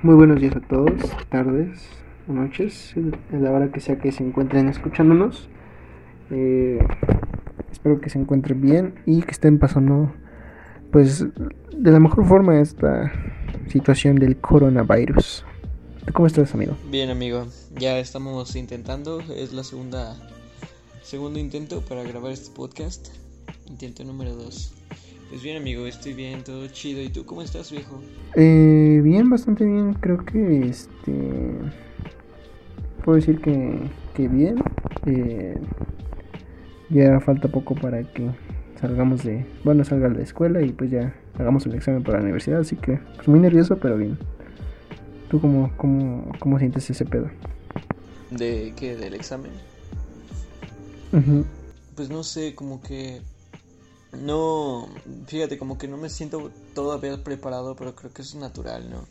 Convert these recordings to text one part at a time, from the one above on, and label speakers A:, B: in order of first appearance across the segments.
A: Muy buenos días a todos, tardes noches, en la hora que sea que se encuentren escuchándonos. Eh, espero que se encuentren bien y que estén pasando pues de la mejor forma esta situación del coronavirus. ¿Cómo estás, amigo?
B: Bien, amigo. Ya estamos intentando, es la segunda segundo intento para grabar este podcast. Intento número 2. Pues bien, amigo, estoy bien, todo chido. ¿Y tú cómo estás, viejo?
A: Eh, bien, bastante bien. Creo que este. Puedo decir que, que bien. Eh, ya falta poco para que salgamos de. Bueno, salga de la escuela y pues ya hagamos el examen para la universidad. Así que, pues muy nervioso, pero bien. ¿Tú cómo, cómo, cómo sientes ese pedo?
B: ¿De qué? ¿Del examen? Pues no sé, como que no, fíjate, como que no me siento todavía preparado, pero creo que eso es natural, ¿no?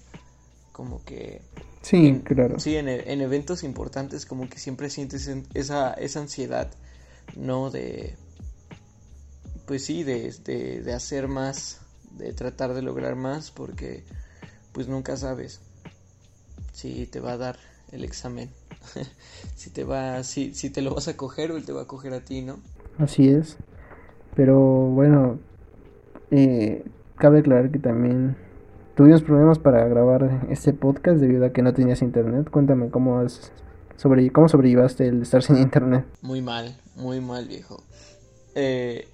B: Como que...
A: Sí, claro.
B: Sí, en, en, eventos importantes como que siempre sientes esa, esa ansiedad, ¿no? De... Pues sí, de, de, de hacer más, de tratar de lograr más, porque pues nunca sabes si te va a dar el examen, si te va, si, si te lo vas a coger o él te va a coger a ti, ¿no?
A: Así es. Pero bueno, eh, cabe aclarar que también tuvimos problemas para grabar este podcast debido a que no tenías internet. Cuéntame cómo has sobre sobrellevaste el estar sin internet.
B: Muy mal, muy mal, viejo. Eh,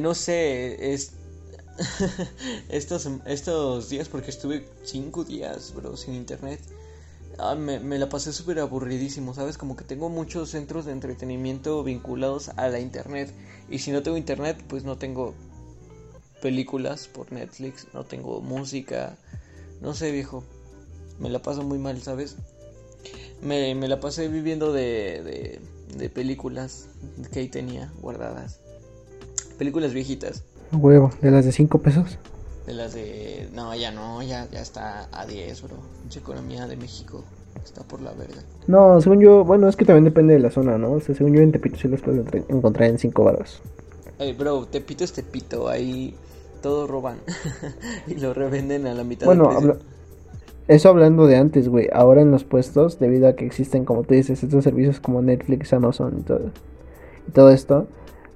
B: no sé, es estos estos días porque estuve cinco días, bro, sin internet. Ah, me, me, la pasé súper aburridísimo, ¿sabes? Como que tengo muchos centros de entretenimiento vinculados a la internet. Y si no tengo internet, pues no tengo películas por Netflix, no tengo música. No sé, viejo. Me la paso muy mal, ¿sabes? Me, me la pasé viviendo de, de, de películas que ahí tenía guardadas. Películas viejitas.
A: Huevo, de las de 5 pesos.
B: De las de. No, ya no, ya, ya está a 10, bro. Mucha economía de México está por la verga.
A: No, según yo, bueno, es que también depende de la zona, ¿no? O sea, según yo en Tepito sí los puedes encontrar en 5 baros.
B: Ey, bro, Tepito es Tepito, ahí todo roban y lo revenden a la mitad
A: bueno, habla... eso hablando de antes, güey. Ahora en los puestos, debido a que existen, como tú dices, estos servicios como Netflix, Amazon y todo, y todo esto,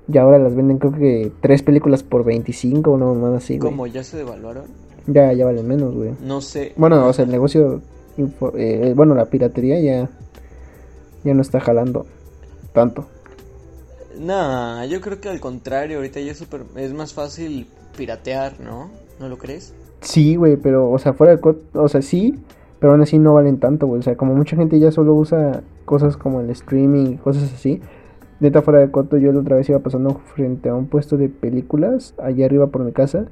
A: y ahora las venden creo que tres películas por 25 o no más así,
B: güey. ¿Cómo? ¿Ya se devaluaron?
A: Ya, ya valen menos, güey.
B: No sé.
A: Bueno, o sea, el negocio, eh, bueno, la piratería ya, ya no está jalando tanto.
B: Nah, yo creo que al contrario, ahorita ya es, super, es más fácil piratear, ¿no? ¿No lo crees?
A: Sí, güey, pero, o sea, fuera de... O sea, sí, pero aún así no valen tanto, güey. O sea, como mucha gente ya solo usa cosas como el streaming y cosas así, Neta fuera de coto, yo la otra vez iba pasando frente a un puesto de películas allá arriba por mi casa.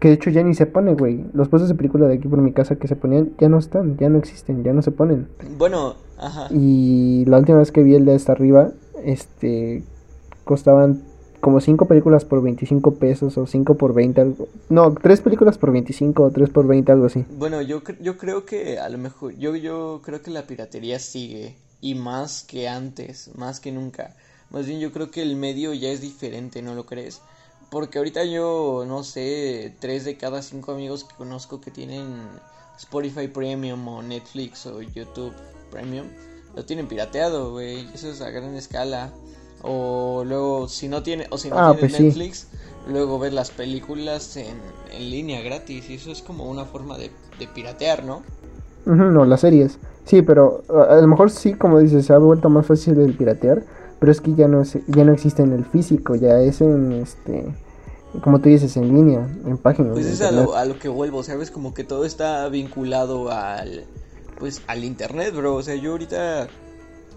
A: Que de hecho ya ni se pone, güey. Los puestos de películas de aquí por mi casa que se ponían ya no están, ya no existen, ya no se ponen.
B: Bueno, ajá.
A: Y la última vez que vi el de hasta arriba, este, costaban como 5 películas por 25 pesos o 5 por 20, algo. No, 3 películas por 25 o 3 por 20, algo así.
B: Bueno, yo, yo creo que a lo mejor, yo, yo creo que la piratería sigue y más que antes, más que nunca. Más bien yo creo que el medio ya es diferente, ¿no lo crees? Porque ahorita yo, no sé, tres de cada cinco amigos que conozco que tienen Spotify Premium o Netflix o YouTube Premium, lo tienen pirateado, güey. Eso es a gran escala. O luego, si no tiene, o si no
A: ah,
B: tienes
A: pues
B: Netflix, sí. luego ver las películas en, en, línea gratis. Y eso es como una forma de, de piratear, ¿no?
A: Uh -huh, no, las series. Sí, pero a lo mejor sí, como dices, se ha vuelto más fácil el piratear, pero es que ya no es, ya no existe en el físico, ya es en este como tú dices en línea, en páginas.
B: Pues es a lo, a lo, que vuelvo, sabes, como que todo está vinculado al pues al internet, bro. O sea, yo ahorita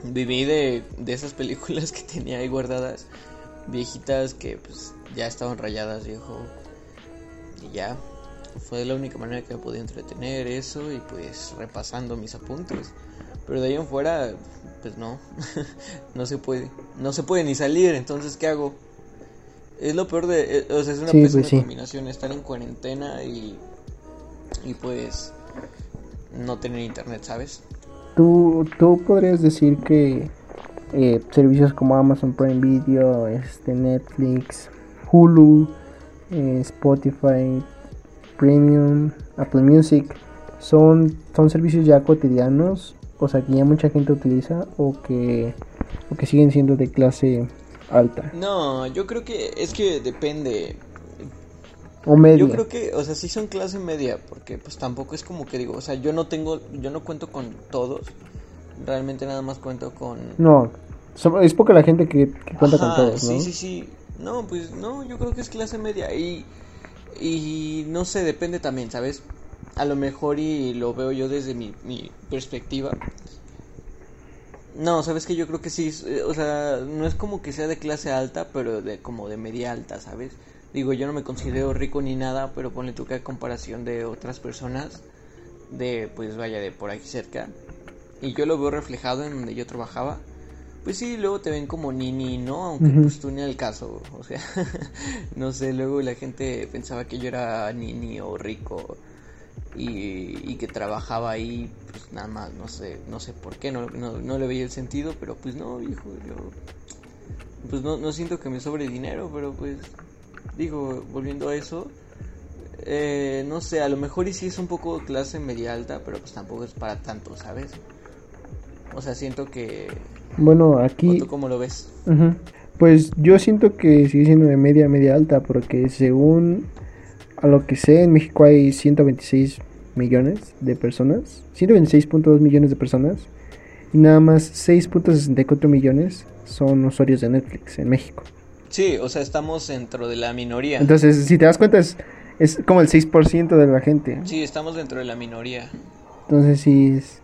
B: viví de, de esas películas que tenía ahí guardadas, viejitas que pues ya estaban rayadas, viejo. Y ya, fue la única manera que me podía entretener eso y pues repasando mis apuntes. Pero de ahí en fuera, pues no, no se puede. No se puede ni salir, entonces ¿qué hago? Es lo peor de... O sea, es una
A: Sí,
B: pésima
A: pues sí.
B: combinación estar en cuarentena y... Y pues... No tener internet, ¿sabes?
A: ¿Tú, tú podrías decir que eh, servicios como Amazon Prime Video, este, Netflix, Hulu, eh, Spotify, Premium, Apple Music, son, son servicios ya cotidianos, o sea, que ya mucha gente utiliza o que, o que siguen siendo de clase alta.
B: No, yo creo que es que depende.
A: O media.
B: Yo creo que, o sea, sí son clase media, porque pues tampoco es como que digo, o sea, yo no tengo, yo no cuento con todos, realmente nada más cuento con...
A: No, es poca la gente que, que cuenta con todos, ¿no?
B: Sí, sí, sí. No, pues no, yo creo que es clase media y, y no sé, depende también, ¿sabes? A lo mejor y lo veo yo desde mi, mi perspectiva. No, sabes que yo creo que sí, eh, o sea, no es como que sea de clase alta, pero de como de media alta, ¿sabes? Digo, yo no me considero rico ni nada, pero ponle tú que a comparación de otras personas, de pues vaya de por aquí cerca, y yo lo veo reflejado en donde yo trabajaba, pues sí, luego te ven como nini, ¿no? Aunque
A: Ujú.
B: pues tú ni al caso, o sea, no sé, luego la gente pensaba que yo era nini o rico y, y que trabajaba ahí, pues nada más, no sé, no sé por qué, no, no, no le veía el sentido, pero pues no, hijo, yo, pues no, no siento que me sobre dinero, pero pues, digo, volviendo a eso, eh, no sé, a lo mejor y sí es un poco clase media alta, pero pues tampoco es para tanto, ¿sabes? O sea, siento que...
A: Bueno,
B: ¿O
A: aquí...
B: tú cómo lo ves?
A: Pues yo siento que sigue siendo de media a media alta, porque según a lo que sé, en México hay 126 millones de personas, 126.2 millones de personas, y nada más 6.64 millones son usuarios de Netflix en México.
B: Sí, o sea, estamos dentro de la minoría.
A: Entonces, si te das cuenta, es, es como el 6% de la gente.
B: Sí, estamos dentro de la minoría.
A: Entonces, sí es...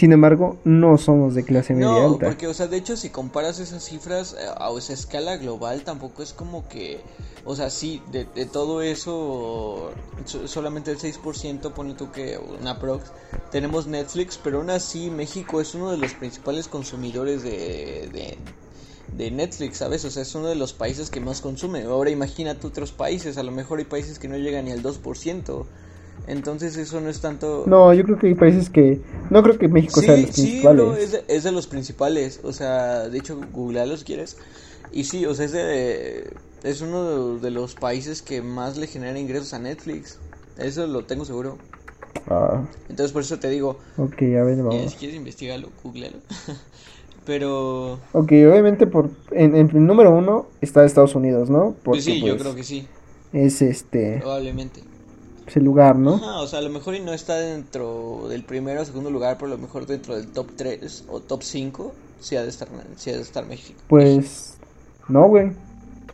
A: Sin embargo, no somos de clase media
B: No,
A: alta.
B: porque, o sea, de hecho, si comparas esas cifras eh, a esa escala global, tampoco es como que, o sea, sí, de, de todo eso, so- solamente el 6%, pone tú que una prox, tenemos Netflix, pero aún así México es uno de los principales consumidores de, de, de Netflix, ¿sabes? O sea, es uno de los países que más consume. Ahora imagínate otros países, a lo mejor hay países que no llegan ni al 2%. Entonces eso no es tanto...
A: No, yo creo que hay países que... No creo que México sea de
B: Sí,
A: los
B: sí,
A: principales.
B: no, es de, es de los principales. O sea, de hecho, googlealo si quieres. Y sí, o sea, es de. Es uno de, de los países que más le genera ingresos a Netflix. Eso lo tengo seguro.
A: Ah,
B: Entonces, por eso te digo,
A: ok, a ver,
B: eh,
A: vamos.
B: si quieres investigalo, googlealo. Pero.
A: Ok, obviamente por en, en el número uno está Estados Unidos, ¿no? Porque
B: Pues sí, yo
A: pues,
B: creo que sí,
A: es este
B: probablemente.
A: Es el lugar, ¿no?
B: Ajá, o sea, a lo mejor y no está dentro del primero o segundo lugar, pero a lo mejor dentro del top 3 o top 5, sí ha de estar, sí ha de estar México.
A: Pues no, güey.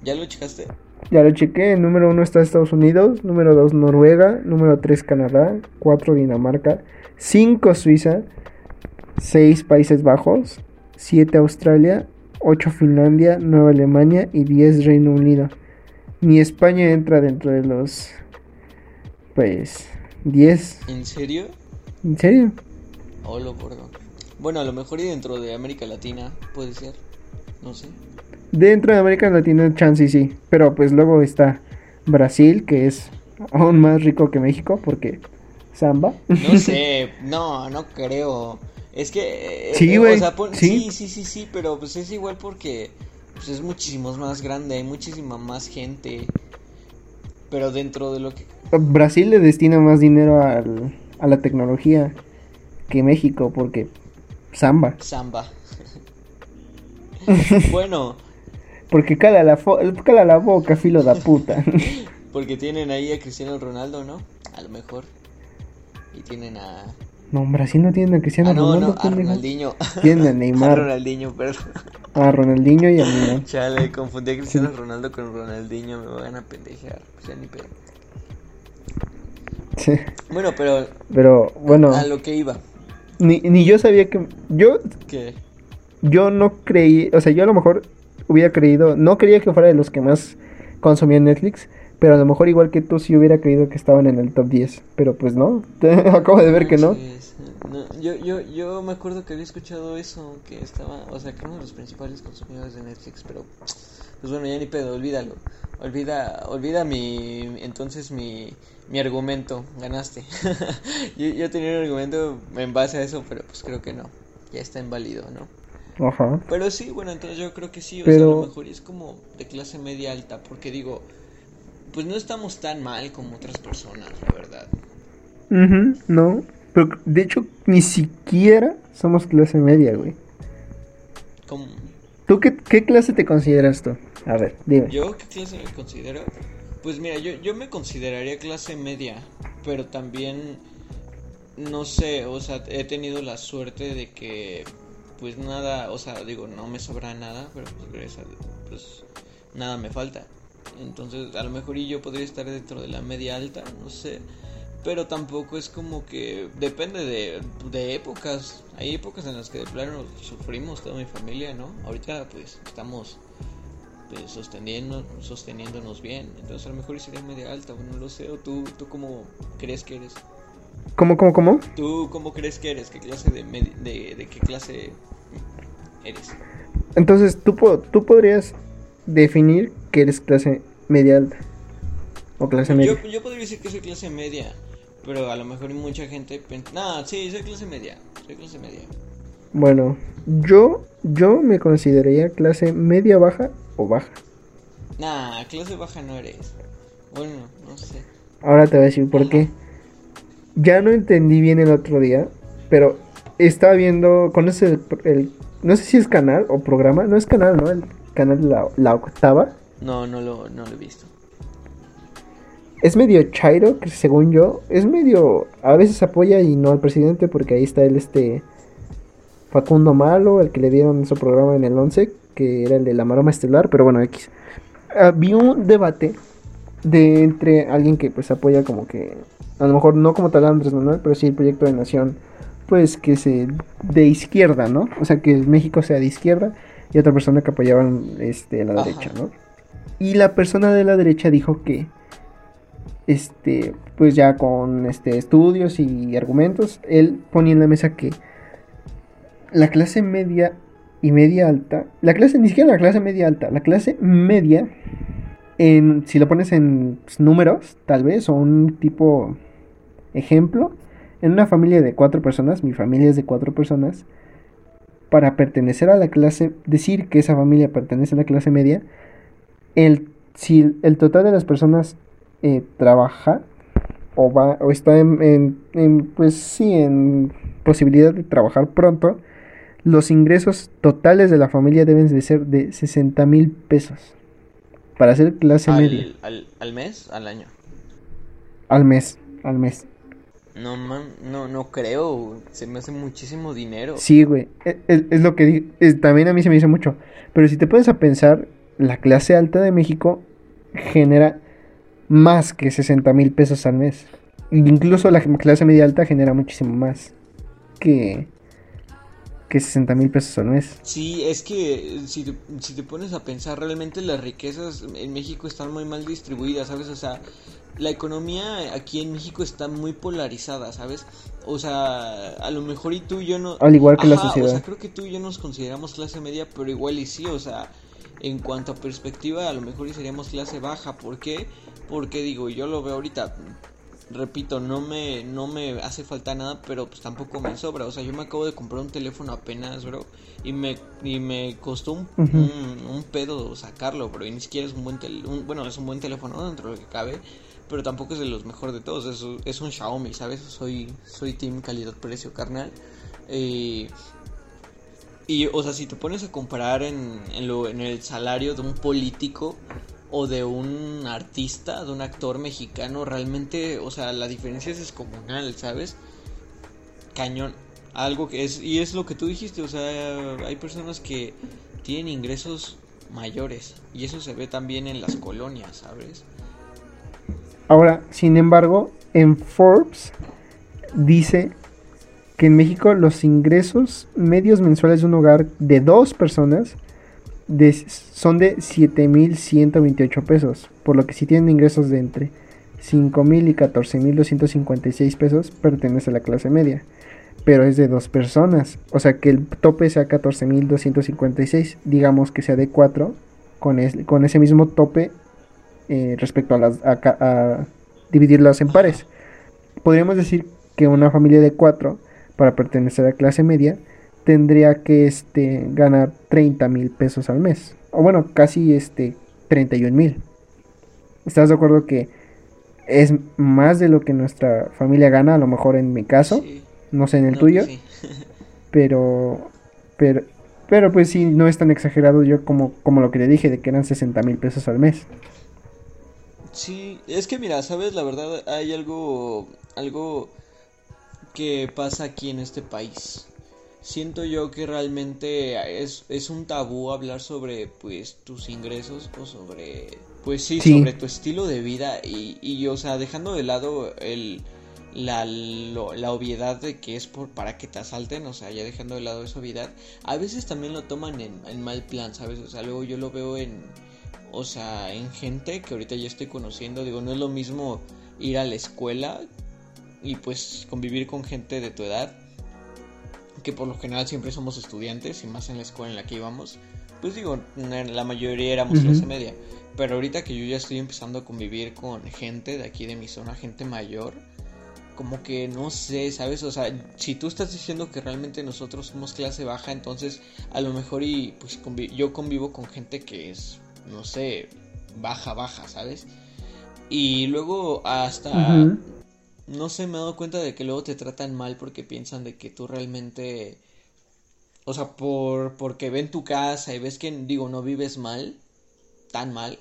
B: ¿Ya lo checaste?
A: Ya lo chequé. Número uno está Estados Unidos, número dos Noruega, número tres Canadá, cuatro Dinamarca, cinco Suiza, seis Países Bajos, siete Australia, ocho Finlandia, nueve Alemania y diez Reino Unido. Ni España entra dentro de los pues 10.
B: ¿En serio?
A: ¿En serio?
B: Oh, lo gordo. Bueno, a lo mejor y dentro de América Latina puede ser. No sé.
A: Dentro de América Latina, chance sí. Pero pues luego está Brasil, que es aún más rico que México, porque samba.
B: No sé, no, no creo. Es que. eh,
A: Sí,
B: eh,
A: güey,
B: O sea, pon-
A: sí.
B: sí, sí, sí, sí, pero pues es igual porque pues es muchísimo más grande, hay muchísima más gente. Pero dentro de lo que.
A: Brasil le destina más dinero al- a la tecnología que México, porque samba.
B: Samba. bueno,
A: Porque cala la, fo- cala la boca, filo da puta.
B: porque tienen ahí a Cristiano Ronaldo, ¿no? A lo mejor. Y tienen a.
A: no, Brasil no tiene a Cristiano
B: Ah, no,
A: Ronaldo.
B: no, a
A: pendejo.
B: Ronaldinho.
A: Tiene a
B: A
A: Neymar,
B: Ronaldinho, perdón.
A: a Ronaldinho y a Neymar.
B: Chale, confundí a Cristiano Ronaldo con Ronaldinho, me van a pendejear. Pues ya ni pedo.
A: Sí.
B: Bueno, pero
A: Pero bueno,
B: a lo que iba,
A: ni, ni yo sabía que... Yo
B: que
A: yo no creí, o sea, yo a lo mejor hubiera creído, no creía que fuera de los que más consumían Netflix, pero a lo mejor igual que tú sí hubiera creído que estaban en el top 10, pero pues no, acabo de ver que no.
B: yo, yo, yo me acuerdo que había escuchado eso, que estaba, o sea, que uno de los principales consumidores de Netflix, pero pues bueno, ya ni pedo, olvídalo. Olvida, olvida mi, entonces mi, mi argumento, ganaste. yo, yo tenía un argumento en base a eso, pero pues creo que no, ya está inválido, ¿no?
A: Ajá.
B: Pero sí, bueno, entonces yo creo que sí, o
A: Pero-
B: sea, a lo mejor es como de clase media alta, porque digo, pues no estamos tan mal como otras personas, la verdad.
A: No. Pero de hecho, ni siquiera somos clase media, güey.
B: ¿Cómo?
A: ¿Tú qué, qué clase te consideras tú? A ver, dime.
B: ¿Yo qué clase me considero? Pues mira, yo, yo me consideraría clase media, pero también, no sé, o sea, he tenido la suerte de que, pues nada, o sea, digo, no me sobra nada, pero pues gracias a Dios, pues nada me falta. Entonces, a lo mejor y yo podría estar dentro de la media alta, no sé. Pero tampoco es como que depende de, de épocas. Hay épocas en las que de plano sufrimos toda mi familia, ¿no? Ahorita pues estamos pues, sosteniendo, sosteniéndonos bien. Entonces a lo mejor sería media alta, o no lo sé. ¿O tú, tú cómo crees que eres?
A: ¿Cómo, cómo, cómo?
B: ¿Tú cómo crees que eres? ¿Qué clase de, de, de qué clase eres?
A: Entonces, ¿tú, po- tú podrías definir que eres clase media alta. O clase media.
B: Yo, yo podría decir que soy clase media, pero a lo mejor mucha gente nah, sí, soy clase media, soy clase media.
A: Bueno, yo, yo me consideraría clase media baja o baja.
B: Nah, clase baja no eres. Bueno, no sé.
A: Ahora te voy a decir por qué. Ya no entendí bien el otro día, pero estaba viendo, ¿conoces el, el- no sé si es canal o programa? No es canal, ¿no? El canal la, la octava.
B: No, no lo, no lo he visto.
A: Es medio chairo, que según yo, es medio, a veces apoya y no al presidente, porque ahí está el este Facundo Malo, el que le dieron su programa en el 11, que era el de la maroma estelar, pero bueno, X. Había un debate de entre alguien que pues apoya como que, a lo mejor no como tal a Andrés Manuel, pero sí el proyecto de nación, pues que se de izquierda, ¿no? O sea, que México sea de izquierda y otra persona que apoyaba este, la
B: Ajá.
A: derecha, ¿no? Y la persona de la derecha dijo que este, pues ya con este estudios y argumentos, él ponía en la mesa que la clase media y media alta, la clase ni siquiera la clase media alta, la clase media en si lo pones en pues, números, tal vez o un tipo ejemplo, en una familia de cuatro personas, mi familia es de cuatro personas, para pertenecer a la clase, decir que esa familia pertenece a la clase media, el si el total de las personas eh, trabaja o va o está en, en- en, pues sí en posibilidad de trabajar pronto los ingresos totales de la familia deben de ser de 60 mil pesos para ser clase media
B: ¿Al, al, al mes? ¿Al año?
A: al mes al mes
B: No, man, no, no creo. Se me hace muchísimo dinero.
A: sí güey e- es, es lo que es- también a mí se me hizo mucho pero si te pones a pensar la clase alta de México genera más que 60 mil pesos al mes incluso la clase media alta genera muchísimo más que que 60 mil pesos al mes
B: Sí, es que si te, si te pones a pensar, realmente las riquezas en México están muy mal distribuidas, ¿sabes? O sea, la economía aquí en México está muy polarizada, ¿sabes? O sea, a lo mejor y tú y yo no...
A: Al igual que la sociedad.
B: O sea, creo que tú y yo nos consideramos clase media, pero igual y sí, o sea, en cuanto a perspectiva, a lo mejor seríamos clase baja. ¿Por qué? Porque digo, yo lo veo ahorita, repito, no me, no me hace falta nada, pero pues tampoco me sobra. O sea, yo me acabo de comprar un teléfono apenas, bro, y me, y me costó un, un, un pedo sacarlo, bro, y ni siquiera es un buen teléfono, bueno, es un buen teléfono dentro de lo que cabe, pero tampoco es de los mejores de todos, es, un- es un Xiaomi, ¿sabes? Soy, soy team calidad-precio, carnal. Eh, y, o sea, si te pones a comparar en, en, lo, en el salario de un político o de un artista, de un actor mexicano, realmente, o sea, la diferencia es descomunal, ¿sabes? Cañón. Algo que es, y es lo que tú dijiste, o sea, hay personas que tienen ingresos mayores y eso se ve también en las colonias, ¿sabes?
A: Ahora, sin embargo, en Forbes dice que en México los ingresos medios mensuales de un hogar de dos personas de- son de 7.128 pesos, por lo que si tienen ingresos de entre 5.000 y 14.256 pesos, pertenece a la clase media. Pero es de dos personas, o sea que el tope sea 14.256, digamos que sea de cuatro, con, es- con ese mismo tope eh, respecto a, las, a, dividirlas en pares. Podríamos decir que una familia de cuatro, para pertenecer a clase media, tendría que este, ganar 30 mil pesos al mes. O bueno, casi este, 31 mil. ¿Estás de acuerdo que es más de lo que nuestra familia gana, a lo mejor en mi caso, no sé en el tuyo, pues pero, pero, pero pues sí, no es tan exagerado yo como, como lo que te dije, de que eran 60 mil pesos al mes.
B: Sí, es que mira, sabes, la verdad hay algo, algo que pasa aquí en este país. Siento yo que realmente es, es un tabú hablar sobre pues tus ingresos o sobre pues sí, sobre tu estilo de vida y, y o sea, dejando de lado el la, la obviedad de que es por para que te asalten, o sea, ya dejando de lado esa obviedad, a veces también lo toman en, en mal plan, ¿sabes? O sea, luego yo lo veo en, o sea, en gente que ahorita ya estoy conociendo, digo, no es lo mismo ir a la escuela y pues convivir con gente de tu edad, que por lo general siempre somos estudiantes y más en la escuela en la que íbamos, pues digo, la mayoría éramos clase media, pero ahorita que yo ya estoy empezando a convivir con gente de aquí de mi zona, gente mayor, como que no sé, ¿sabes? O sea, si tú estás diciendo que realmente nosotros somos clase baja, entonces a lo mejor y pues yo convivo con gente que es, no sé, baja, baja, ¿sabes? Y luego hasta, no sé, me he dado cuenta de que luego te tratan mal porque piensan de que tú realmente, o sea, por, porque ven tu casa y ves que, digo, no vives mal, tan mal,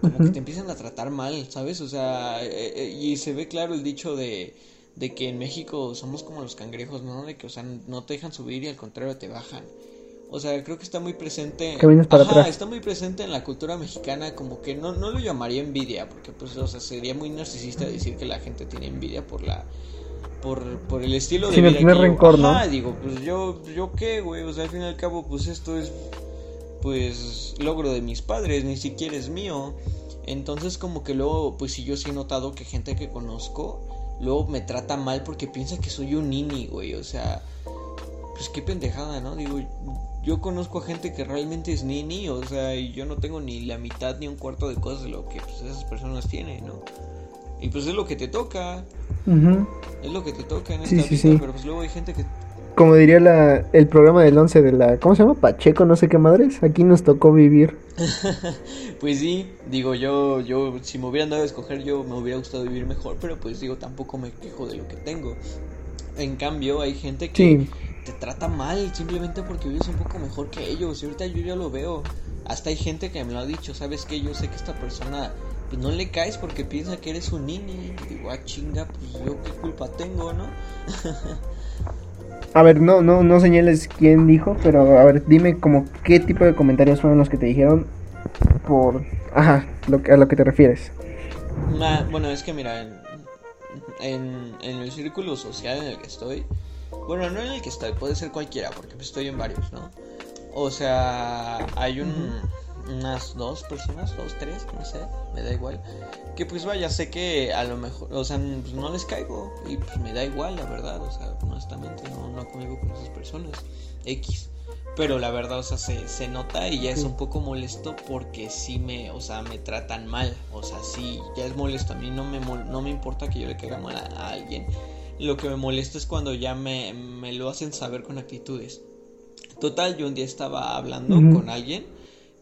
B: como que te empiezan a tratar mal, ¿sabes? O sea, eh, eh, y se ve claro el dicho de, de que en México somos como los cangrejos, ¿no? De que, o sea, no te dejan subir y al contrario te bajan. O sea, creo que está muy presente.
A: para
B: Ajá, está muy presente en la cultura mexicana, como que no, no lo llamaría envidia, porque pues, o sea, sería muy narcisista decir que la gente tiene envidia por la por, por el estilo de vida.
A: rencor, ¿no?
B: digo, pues yo, yo qué, güey, o sea, al fin y al cabo, pues esto es, pues, logro de mis padres, ni siquiera es mío. Entonces, como que luego, pues sí, yo sí he notado que gente que conozco, luego me trata mal porque piensa que soy un nini, güey, o sea, pues qué pendejada, ¿no? Digo, yo conozco a gente que realmente es nini, o sea, y yo no tengo ni la mitad ni un cuarto de cosas de lo que pues, esas personas tienen, ¿no? Y pues es lo que te toca. Es lo que te toca en esta vida, pero pues luego hay gente que...
A: Como diría la, el programa del 11 de la... ¿Cómo se llama? Pacheco, no sé qué madres. Aquí nos tocó vivir.
B: pues sí, digo yo, yo si me hubieran dado a escoger yo me hubiera gustado vivir mejor, pero pues digo, tampoco me quejo de lo que tengo. En cambio, hay gente que te trata mal simplemente porque vives un poco mejor que ellos. Y ahorita yo ya lo veo. Hasta hay gente que me lo ha dicho, ¿sabes que Yo sé que esta persona pues no le caes porque piensa que eres un niño. Y digo, ah, chinga, pues yo qué culpa tengo, ¿no?
A: a ver, no, no, no señales quién dijo, pero a ver, dime como qué tipo de comentarios fueron los que te dijeron por, ajá, lo que, a lo que te refieres.
B: bueno, es que mira, en, en, en el círculo social en el que estoy, bueno, no en el que estoy, puede ser cualquiera, porque estoy en varios, ¿no? O sea, hay un, unas dos personas, dos, tres, no sé, me da igual. Que pues vaya, sé que a lo mejor, o sea, pues no les caigo y pues me da igual, la verdad, o sea, honestamente no, no conmigo con esas personas. X. Pero la verdad, o sea, se, se nota y ya es un poco molesto porque sí me, o sea, me tratan mal. O sea, sí, ya es molesto. A mí no me, no me importa que yo le caiga mal a alguien lo que me molesta es cuando ya me, me lo hacen saber con actitudes. Total, yo un día estaba hablando con alguien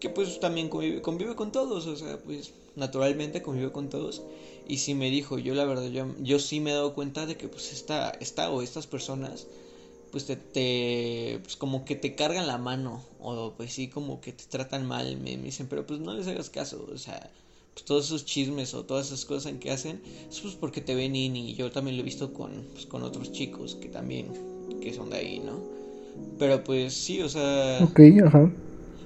B: que pues también convive, convive, con todos, o sea, pues naturalmente convive con todos. Y sí me dijo, yo la verdad, yo, yo sí me he dado cuenta de que pues esta, esta o estas personas pues te, te, pues como que te cargan la mano o pues sí como que te tratan mal, me, me dicen, pero pues no les hagas caso, o sea, pues, todos esos chismes o todas esas cosas en que hacen, es pues porque te ven y yo también lo he visto con, pues, con otros chicos que también, que son de ahí, ¿no? Pero pues sí, o sea...
A: Ok, ajá.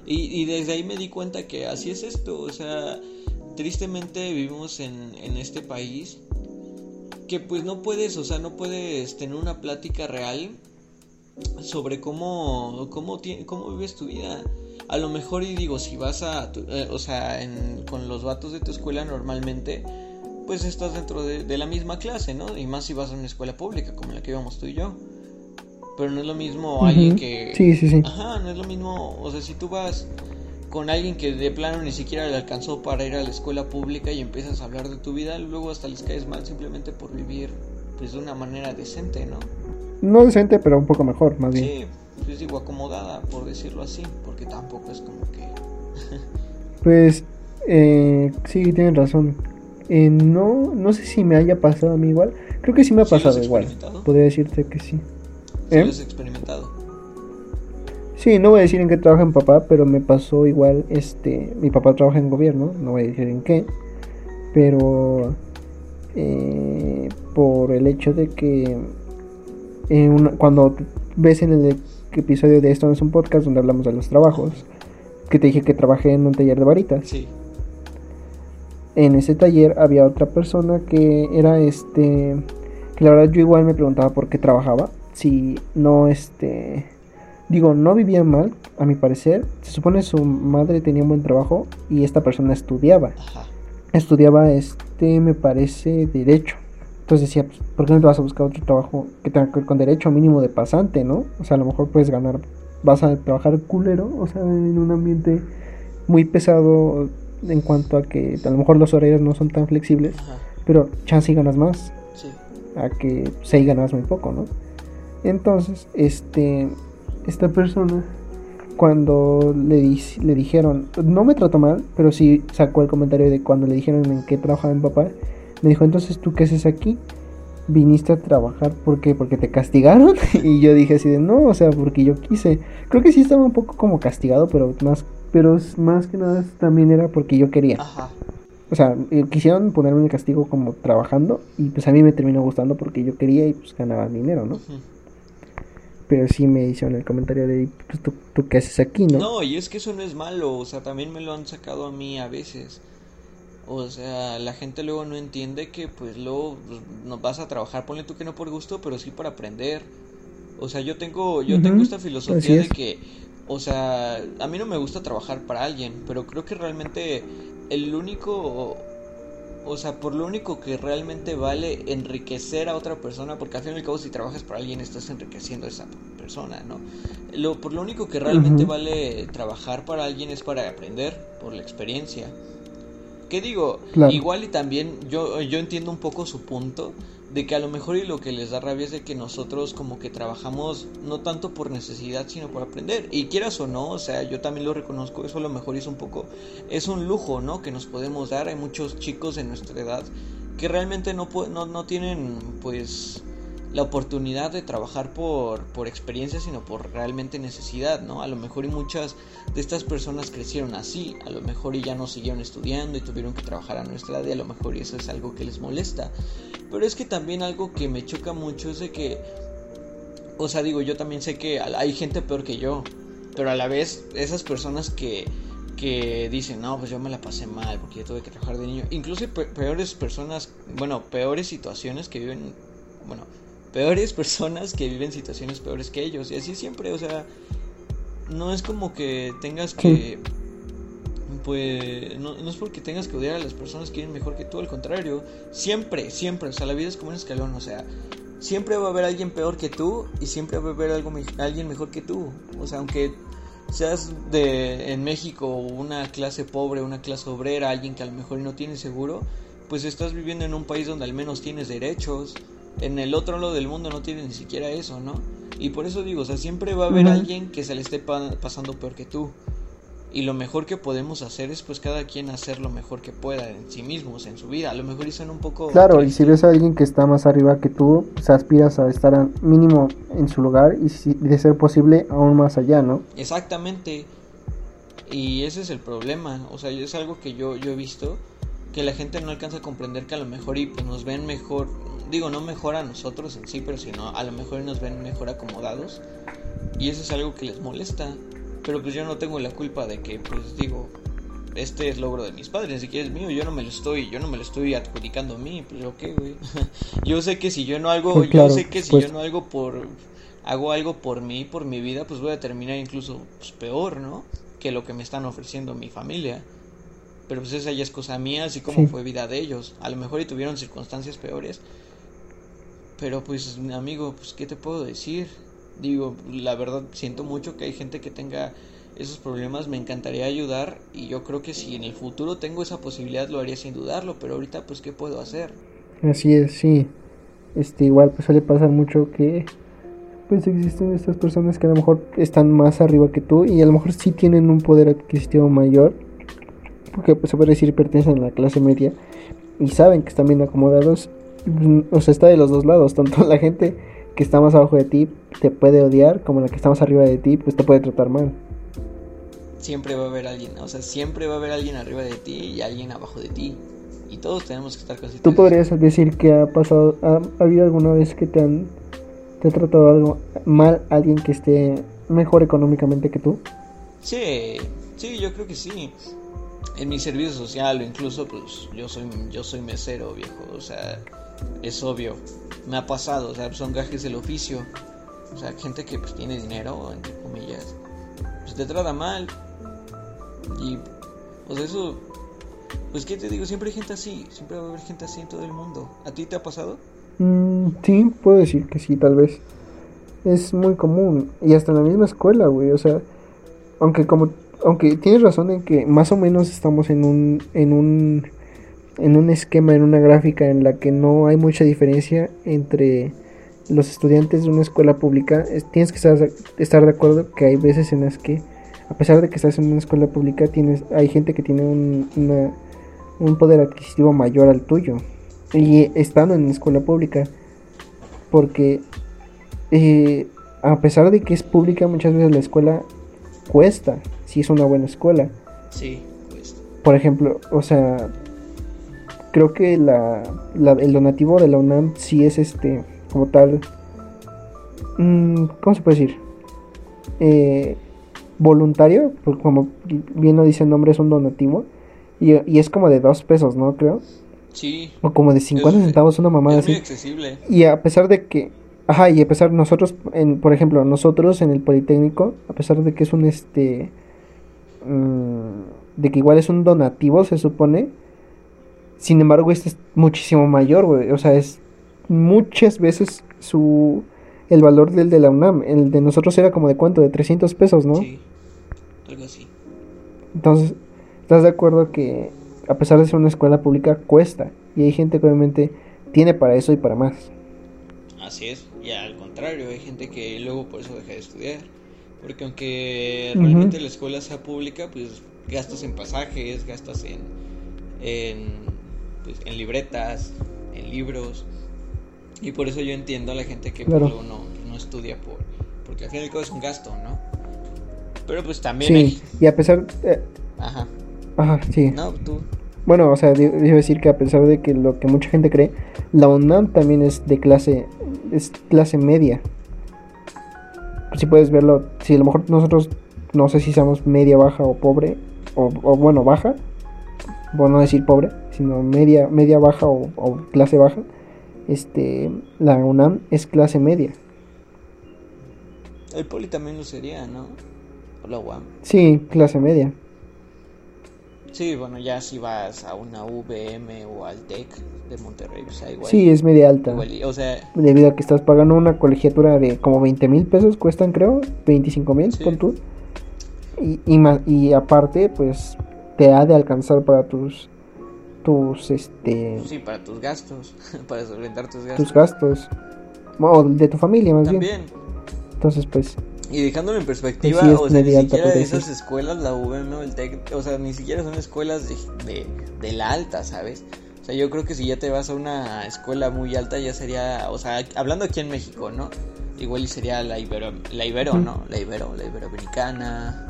B: Y, y desde ahí me di cuenta que así es esto, o sea, tristemente vivimos en, en este país que pues no puedes, o sea, no puedes tener una plática real sobre cómo, cómo, cómo vives tu vida a lo mejor y digo, si vas a, eh, o sea, con los vatos de tu escuela normalmente, pues estás dentro de, la misma clase, ¿no? Y más si vas a una escuela pública como la que íbamos tú y yo. Pero no es lo mismo alguien que...
A: Sí, sí, sí.
B: Ajá, no es lo mismo, o sea, si tú vas con alguien que de plano ni siquiera le alcanzó para ir a la escuela pública y empiezas a hablar de tu vida, luego hasta les caes mal simplemente por vivir pues de una manera decente, ¿no?
A: No decente, pero un poco mejor, más bien.
B: Sí, pues digo, acomodada, por decirlo así, porque tampoco es como que...
A: pues, eh, sí, tienes razón. Eh, no, no sé si me haya pasado a mí igual. Creo que sí me ha
B: ¿Sí lo has
A: pasado igual. Podría decirte que sí.
B: ¿Sí
A: ¿Eh?
B: lo has experimentado?
A: Sí, no voy a decir en qué trabaja mi papá, pero me pasó igual, este, mi papá trabaja en gobierno, no voy a decir en qué, pero eh, por el hecho de que en una- cuando ves en el episodio de Esto no es un podcast donde hablamos de los trabajos, que te dije que trabajé en un taller de varitas,
B: Sí.
A: en ese taller había otra persona que era este que la verdad yo igual me preguntaba por qué trabajaba. Si no este digo no vivía mal a mi parecer. Se supone su madre tenía un buen trabajo y esta persona estudiaba.
B: Ajá.
A: estudiaba este me parece derecho entonces decía pues, por qué no te vas a buscar otro trabajo que tenga que ver con derecho mínimo de pasante no o sea a lo mejor puedes ganar vas a trabajar culero o sea en un ambiente muy pesado en cuanto a que a lo mejor los horarios no son tan flexibles,
B: Ajá.
A: pero chance y ganas más
B: Sí.
A: a que se ganas muy poco, ¿no? Entonces, este esta persona cuando le, di- le dijeron, no me trató mal, pero sí sacó el comentario de cuando le dijeron en qué trabajaba mi papá, me dijo, entonces tú qué haces aquí? Viniste a trabajar, ¿por qué? ¿Porque te castigaron? y yo dije así de, no, o sea, porque yo quise. Creo que sí estaba un poco como castigado, pero más, pero es- más que nada también era porque yo quería.
B: Ajá.
A: O sea, eh, quisieron ponerme el castigo como trabajando y pues a mí me terminó gustando porque yo quería y pues ganaba dinero, ¿no? Pero sí me hicieron el comentario de, pues tú, tú qué haces aquí, ¿no?
B: No, y es que eso no es malo, o sea, también me lo han sacado a mí a veces. O sea, la gente luego no entiende que pues luego pues, no vas a trabajar, ponle tú que no por gusto, pero sí para aprender. O sea, yo tengo yo tengo esta filosofía de que o sea, a mí no me gusta trabajar para alguien, pero creo que realmente el único o sea, por lo único que realmente vale enriquecer a otra persona, porque al fin y al cabo si trabajas para alguien estás enriqueciendo a esa persona, ¿no? Lo, por lo único que realmente vale trabajar para alguien es para aprender, por la experiencia. ¿Qué digo?
A: Claro.
B: Igual y también yo, yo entiendo un poco su punto de que a lo mejor y lo que les da rabia es de que nosotros como que trabajamos no tanto por necesidad sino por aprender y quieras o no, o sea, yo también lo reconozco, eso a lo mejor es un poco, es un lujo, ¿no? Que nos podemos dar, hay muchos chicos de nuestra edad que realmente no, no, no tienen pues la oportunidad de trabajar por, por experiencia, sino por realmente necesidad, ¿no? A lo mejor y muchas de estas personas crecieron así, a lo mejor y ya no siguieron estudiando y tuvieron que trabajar a nuestra edad a lo mejor y eso es algo que les molesta. Pero es que también algo que me choca mucho es de que, o sea, digo, yo también sé que hay gente peor que yo, pero a la vez esas personas que que dicen, no, pues yo me la pasé mal porque yo tuve que trabajar de niño. Incluso pe- peores personas, bueno, peores situaciones que viven, bueno, peores personas que viven situaciones peores que ellos. Y así siempre, o sea, no es como que tengas que, pues, no, no es porque tengas que odiar a las personas que viven mejor que tú, al contrario, siempre, siempre, o sea, la vida es como un escalón, o sea, siempre va a haber alguien peor que tú y siempre va a haber algo, alguien mejor que tú. O sea, aunque seas de en México una clase pobre, una clase obrera, alguien que a lo mejor no tiene seguro, pues estás viviendo en un país donde al menos tienes derechos. En el otro lado del mundo no tienes ni siquiera eso, ¿no? Y por eso digo, o sea, siempre va a haber alguien que se le esté pa- pasando peor que tú. Y lo mejor que podemos hacer es pues cada quien hacer lo mejor que pueda en sí mismos, en su vida. A lo mejor suena un poco...
A: Claro, y si ves a alguien que está más arriba que tú, pues aspiras a estar a- mínimo en su lugar y si, de ser posible aún más allá, ¿no?
B: Exactamente. Y ese es el problema. O sea, es algo que yo, yo he visto. Que la gente no alcanza a comprender que a lo mejor y pues nos ven mejor. Digo, no mejor a nosotros en sí, pero sino a lo mejor nos ven mejor acomodados. Y eso es algo que les molesta. Pero pues yo no tengo la culpa de que, pues digo, este es logro de mis padres, ni siquiera es mío, yo no me lo estoy, yo no me lo estoy adjudicando a mí, pues yo qué, güey. yo sé que si yo no hago,
A: Pues claro,
B: yo sé que si yo no hago por hago algo por mí, por mi vida, pues voy a terminar incluso pues, peor, ¿no? Que lo que me están ofreciendo mi familia. Pero pues esa ya es cosa mía, así como
A: Sí.
B: fue vida de ellos. A lo mejor y tuvieron circunstancias peores. Pero pues amigo, pues qué te puedo decir? Digo, la verdad siento mucho que hay gente que tenga esos problemas, me encantaría ayudar y yo creo que si en el futuro tengo esa posibilidad lo haría sin dudarlo, pero ahorita pues qué puedo hacer?
A: Así es, sí. Este, igual pues suele pasar mucho que pues existen estas personas que a lo mejor están más arriba que tú y a lo mejor sí tienen un poder adquisitivo mayor, porque pues se puede decir pertenecen a la clase media, y saben que están bien acomodados, mm, o sea, está de los dos lados, tanto la gente que está más abajo de ti te puede odiar, como la que está más arriba de ti, pues te puede tratar mal.
B: Siempre va a haber alguien, o sea, siempre va a haber alguien arriba de ti y alguien abajo de ti. Y todos tenemos que estar casi
A: ¿Tú podrías decir que ha pasado, ha, habido alguna vez que te han te ha tratado algo mal alguien que esté mejor económicamente que tú?
B: Sí, sí, yo creo que sí. En mi servicio social o incluso pues yo soy yo soy mesero, viejo, o sea, es obvio. Me ha pasado, o sea, son gajes del oficio. O sea, gente que pues tiene dinero, entre comillas, pues te trata mal. Y pues eso pues qué te digo, siempre hay gente así, siempre va a haber gente así en todo el mundo. ¿A ti te ha pasado?
A: Mm, sí, puedo decir que sí, tal vez. Es muy común. Y hasta en la misma escuela, güey. O sea, aunque como aunque tienes razón en que más o menos estamos en un en un en un esquema, en una gráfica en la que no hay mucha diferencia entre los estudiantes de una escuela pública, tienes que estar, estar de acuerdo que hay veces en las que a pesar de que estás en una escuela pública, tienes hay gente que tiene un, un poder adquisitivo mayor al tuyo. Y estando en escuela pública porque eh, a pesar de que es pública muchas veces la escuela cuesta si es una buena escuela
B: sí cuesta
A: por ejemplo o sea creo que la, el donativo de la UNAM sí es este como tal mm, cómo se puede decir eh, voluntario porque como bien lo dice el nombre es un donativo y, y es como de dos pesos no creo
B: Sí.
A: O como de 50 centavos, una mamada
B: es
A: así.
B: Muy accesible.
A: Y a pesar de que. Ajá, y a pesar nosotros, en, por ejemplo, nosotros en el Politécnico, a pesar de que es un este. Mmm, de que igual es un donativo, se supone. Sin embargo, este es muchísimo mayor, güey. O sea, es muchas veces su. El valor del de la UNAM. El de nosotros era como de cuánto? De 300 pesos, ¿no?
B: Sí, algo así.
A: Entonces, ¿estás de acuerdo que a pesar de ser una escuela pública, cuesta. Y hay gente que obviamente tiene para eso y para más.
B: Así es, y al contrario, hay gente que luego por eso deja de estudiar. Porque aunque realmente la escuela sea pública, pues gastas en pasajes, gastas en, en, pues, en libretas, en libros. Y por eso yo entiendo a la gente que pues, no, no estudia, por, porque al fin y al cabo es un gasto, ¿no? Pero pues también...
A: Sí, y a pesar... Eh,
B: Ajá.
A: Ajá, sí.
B: No, tú...
A: Bueno, o sea, debo decir que a pesar de que lo que mucha gente cree, la UNAM también es de clase, es clase media. Si puedes verlo, si a lo mejor nosotros, no sé si somos media, baja o pobre, o, bueno, baja, bueno, no decir pobre, sino media, media baja o, o, clase baja, este, la UNAM es clase media.
B: El Poli también lo sería, ¿no? O la UAM.
A: Sí, clase media.
B: Sí, bueno, ya si vas a una VM o al TEC de Monterrey, o sea, igual.
A: Sí, es media alta.
B: Igual, o sea.
A: Debido a que estás pagando una colegiatura de como 20 mil pesos, cuestan creo, 25 mil,
B: Sí.
A: con tú. Y, y, y aparte, pues te ha de alcanzar para tus, tus, este,
B: Sí, para tus gastos, para solventar tus gastos.
A: tus gastos. O de tu familia, más bien.
B: También.
A: Entonces, pues,
B: Y dejándolo en perspectiva,
A: sí,
B: o sea, ni siquiera de esas escuelas, la UVM o el TEC, o sea, ni siquiera son escuelas de, de, de la alta, ¿sabes? O sea, yo creo que si ya te vas a una escuela muy alta, ya sería, o sea, hablando aquí en México, ¿no? Igual y sería la Ibero, la Ibero. ¿no? La Ibero, la Iberoamericana,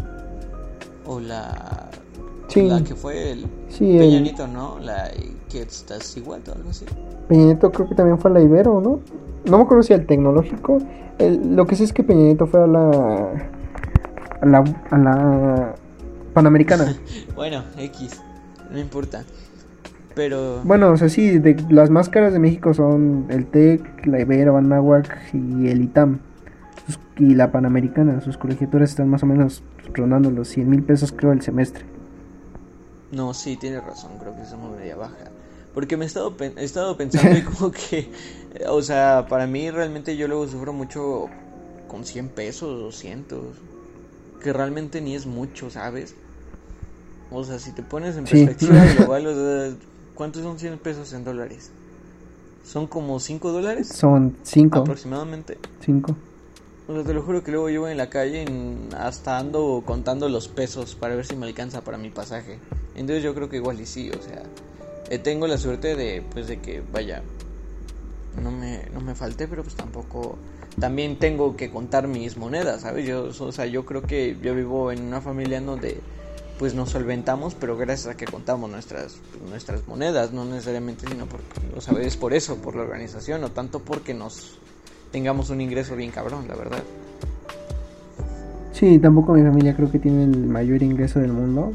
B: o la,
A: Sí.
B: la que fue el
A: sí, el
B: Peñanito, ¿no? La que estás igual o algo así.
A: Peña Nieto creo que también fue la Ibero, ¿no? No me acuerdo si al tecnológico. El- lo que sé es que Peña Nieto fue a la, a la, a la Panamericana.
B: Bueno, X, no importa. Pero...
A: Bueno, o sea, sí, de, las más caras de México son el TEC, la Ibero, Anáhuac y el ITAM. Sus- y la Panamericana. Sus colegiaturas están más o menos rondando los 100 mil pesos, creo, el semestre.
B: No, sí, tienes razón, creo que somos media baja. Porque me he estado, he estado pensando y como que, eh, o sea, para mí realmente yo luego sufro mucho con 100 pesos, 200, que realmente ni es mucho, ¿sabes? O sea, si te pones en
A: Sí.
B: perspectiva global, o sea, ¿cuántos son 100 pesos en dólares? ¿Son como 5 dólares?
A: Son 5.
B: Aproximadamente.
A: 5.
B: O sea, te lo juro que luego yo voy en la calle hasta ando contando los pesos para ver si me alcanza para mi pasaje. Entonces yo creo que igual y sí, o sea, eh, tengo la suerte de, pues, de que, vaya, no me, no me falte, pero pues tampoco, también tengo que contar mis monedas, ¿sabes? Yo, o sea, yo creo que yo vivo en una familia en donde pues nos solventamos, pero gracias a que contamos nuestras nuestras monedas, no necesariamente sino porque, o sea, es por eso, por la organización, no tanto porque nos tengamos un ingreso bien cabrón, la verdad.
A: Sí, tampoco mi familia creo que tiene el mayor ingreso del mundo,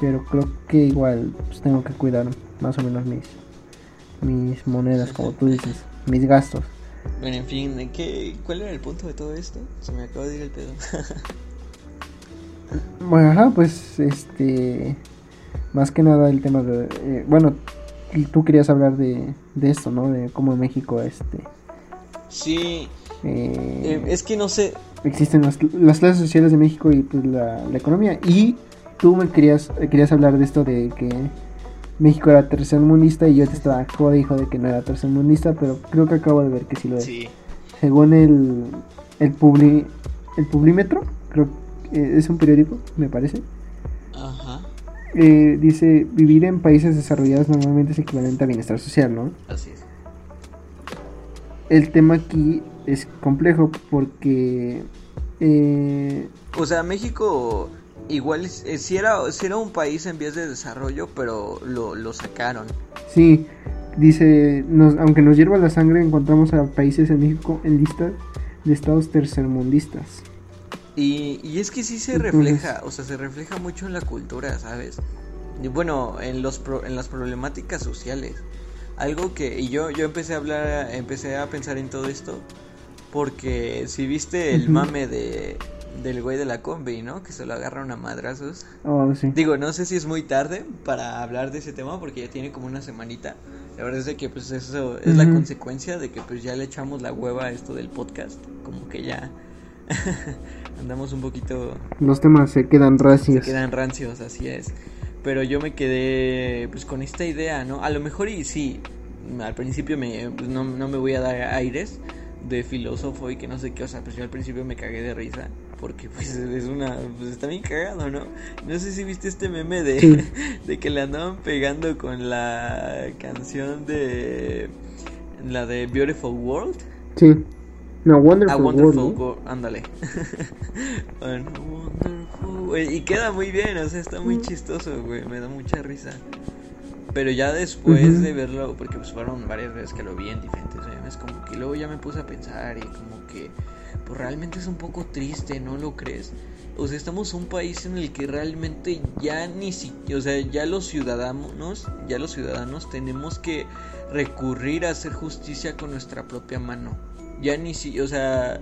A: pero creo que igual pues, tengo que cuidar más o menos mis mis monedas, como tú dices, mis gastos.
B: Bueno, en fin, ¿qué, ¿cuál era el punto de todo esto? Se me acaba de ir el pedo.
A: bueno, ajá, pues este. Más que nada el tema de. Eh, bueno, tú querías hablar de, de esto, ¿no? De cómo México, este.
B: Sí. Eh, eh, es que no sé.
A: Existen las, las, clases sociales de México y pues la, la economía. Y tú me querías, querías hablar de esto de que México era tercermundista y yo te estaba jode hijo de que no era tercermundista, pero creo que acabo de ver que sí lo es. Según el el publi, el Publímetro, creo que es un periódico, me parece. Ajá. Eh, dice, vivir en países desarrollados normalmente es equivalente a bienestar social, ¿no?
B: Así es.
A: El tema aquí es complejo porque... Eh,
B: o sea, México igual eh, si era, si era un país en vías de desarrollo, pero lo, lo sacaron.
A: Sí, dice, nos, aunque nos hierva la sangre, encontramos a países en México en lista de estados tercermundistas.
B: Y, y es que sí se refleja, o sea, se refleja mucho en la cultura, ¿sabes? Y bueno, en, los en las problemáticas sociales. Algo que, y yo, yo empecé a hablar, empecé a pensar en todo esto, porque si viste el mame de del güey de la combi, ¿no? Que se lo agarra una madrazos.
A: Oh, sí.
B: Digo, no sé si es muy tarde para hablar de ese tema porque ya tiene como una semanita. La verdad es de que pues eso es la consecuencia de que pues ya le echamos la hueva a esto del podcast. Como que ya andamos un poquito...
A: Los temas se quedan rancios.
B: Se quedan rancios, así es. Pero yo me quedé pues con esta idea, ¿no? A lo mejor y sí, al principio me, pues, no, no me voy a dar aires de filósofo y que no sé qué, o sea, pues yo al principio me cagué de risa porque pues es una pues está bien cagado, ¿no? No sé si viste este meme de, de que le andaban pegando con la canción de la de Beautiful World.
A: Sí. No, Wonderful, ah, Wonderful
B: World. Ándale. y queda muy bien, o sea, está muy chistoso, güey, me da mucha risa. Pero ya después de verlo, porque pues fueron varias veces que lo vi en diferentes memes, como que luego ya me puse a pensar y como que pues realmente es un poco triste, ¿no lo crees? O sea, estamos un país en el que realmente ya ni siquiera, o sea, ya los ciudadanos, ya los ciudadanos tenemos que recurrir a hacer justicia con nuestra propia mano. Ya ni si, o sea,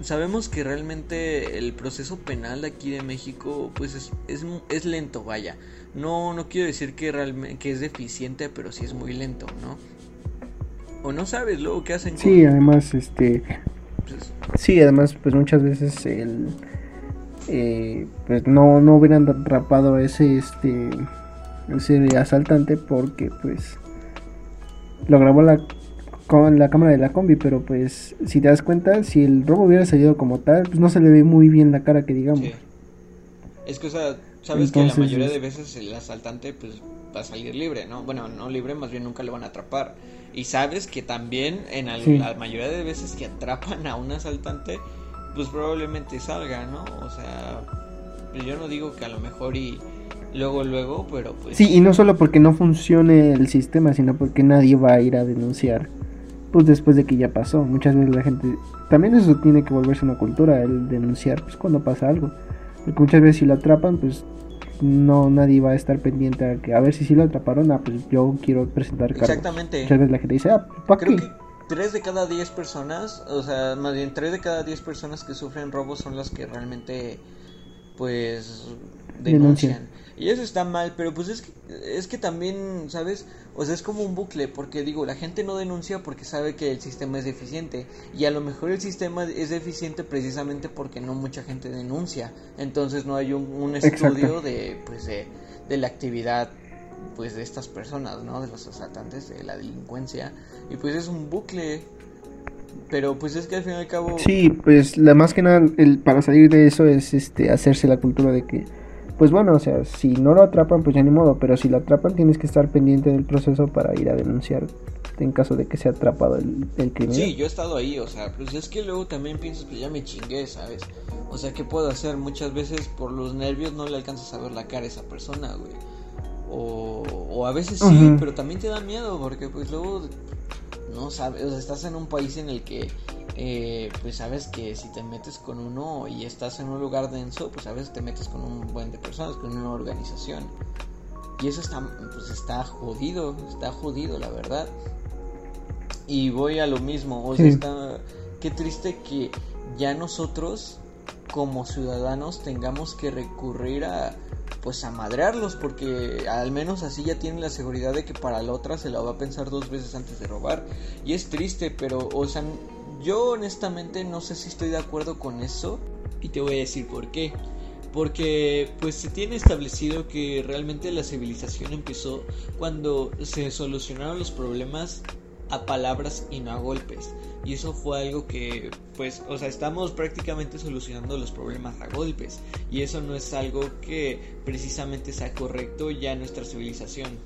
B: sabemos que realmente el proceso penal de aquí de México pues es, es, es lento, vaya. No no quiero decir que realmente que es deficiente, pero sí es muy lento, ¿no? O no sabes luego qué hacen.
A: Sí, además este pues, sí, además, pues muchas veces el. Eh, pues no, no hubieran atrapado a ese, este, ese asaltante porque, pues, lo grabó la, con la cámara de la combi, pero pues, si te das cuenta, si el robo hubiera salido como tal, pues no se le ve muy bien la cara que digamos.
B: Es que, o sea, sabes que la mayoría de veces el asaltante, pues, va a salir libre, ¿no? Bueno, no libre, más bien nunca le van a atrapar. Y sabes que también en la mayoría de veces que atrapan a un asaltante, pues probablemente salga, ¿no? O sea, pues yo no digo que a lo mejor y luego, luego, pero pues...
A: Sí, y no solo porque no funcione el sistema, sino porque nadie va a ir a denunciar, pues después de que ya pasó. Muchas veces la gente... También eso tiene que volverse una cultura, el denunciar, pues cuando pasa algo. Porque muchas veces si lo atrapan, pues no nadie va a estar pendiente a que a ver si sí lo atraparon, ah, pues yo quiero presentar cargos.
B: Exactamente.
A: Muchas veces la gente dice, ah, ¿para
B: Creo que 3 de cada 10 personas, o sea, más bien 3 de cada 10 personas que sufren robos son las que realmente pues denuncian. Y eso está mal, pero pues es que, es que también, ¿sabes? O sea, es como un bucle, porque digo, la gente no denuncia porque sabe que el sistema es deficiente. Y a lo mejor el sistema es deficiente precisamente porque no mucha gente denuncia. Entonces no hay un, estudio de, pues, de, de la actividad pues de estas personas, ¿no? De los asaltantes, de la delincuencia. Y pues es un bucle. Pero pues es que al fin y al cabo...
A: Sí, pues la más que nada, el, para salir de eso es este hacerse la cultura de que pues bueno, o sea, si no lo atrapan, pues ya ni modo, pero si lo atrapan tienes que estar pendiente del proceso para ir a denunciar en caso de que sea atrapado el, el criminal.
B: Sí, yo he estado ahí, o sea, pues es que luego también piensas, pues ya me chingué, ¿sabes? O sea, ¿qué puedo hacer? Muchas veces por los nervios no le alcanzas a ver la cara a esa persona, güey. O, o a veces sí, pero también te da miedo, porque pues luego, no sabes, o sea, estás en un país en el que eh, pues sabes que si te metes con uno y estás en un lugar denso, pues sabes te metes con un buen de personas, con una organización. Y eso está, pues está jodido, está jodido, la verdad. Y voy a lo mismo, o sea, está, qué triste que ya nosotros como ciudadanos tengamos que recurrir a pues a madrearlos porque al menos así ya tienen la seguridad de que para la otra se la va a pensar dos veces antes de robar y es triste pero o sea yo honestamente no sé si estoy de acuerdo con eso y te voy a decir por qué. Porque pues se tiene establecido que realmente la civilización empezó cuando se solucionaron los problemas a palabras y no a golpes. Y eso fue algo que, pues, o sea, estamos prácticamente solucionando los problemas a golpes. Y eso no es algo que precisamente sea correcto ya en nuestra civilización.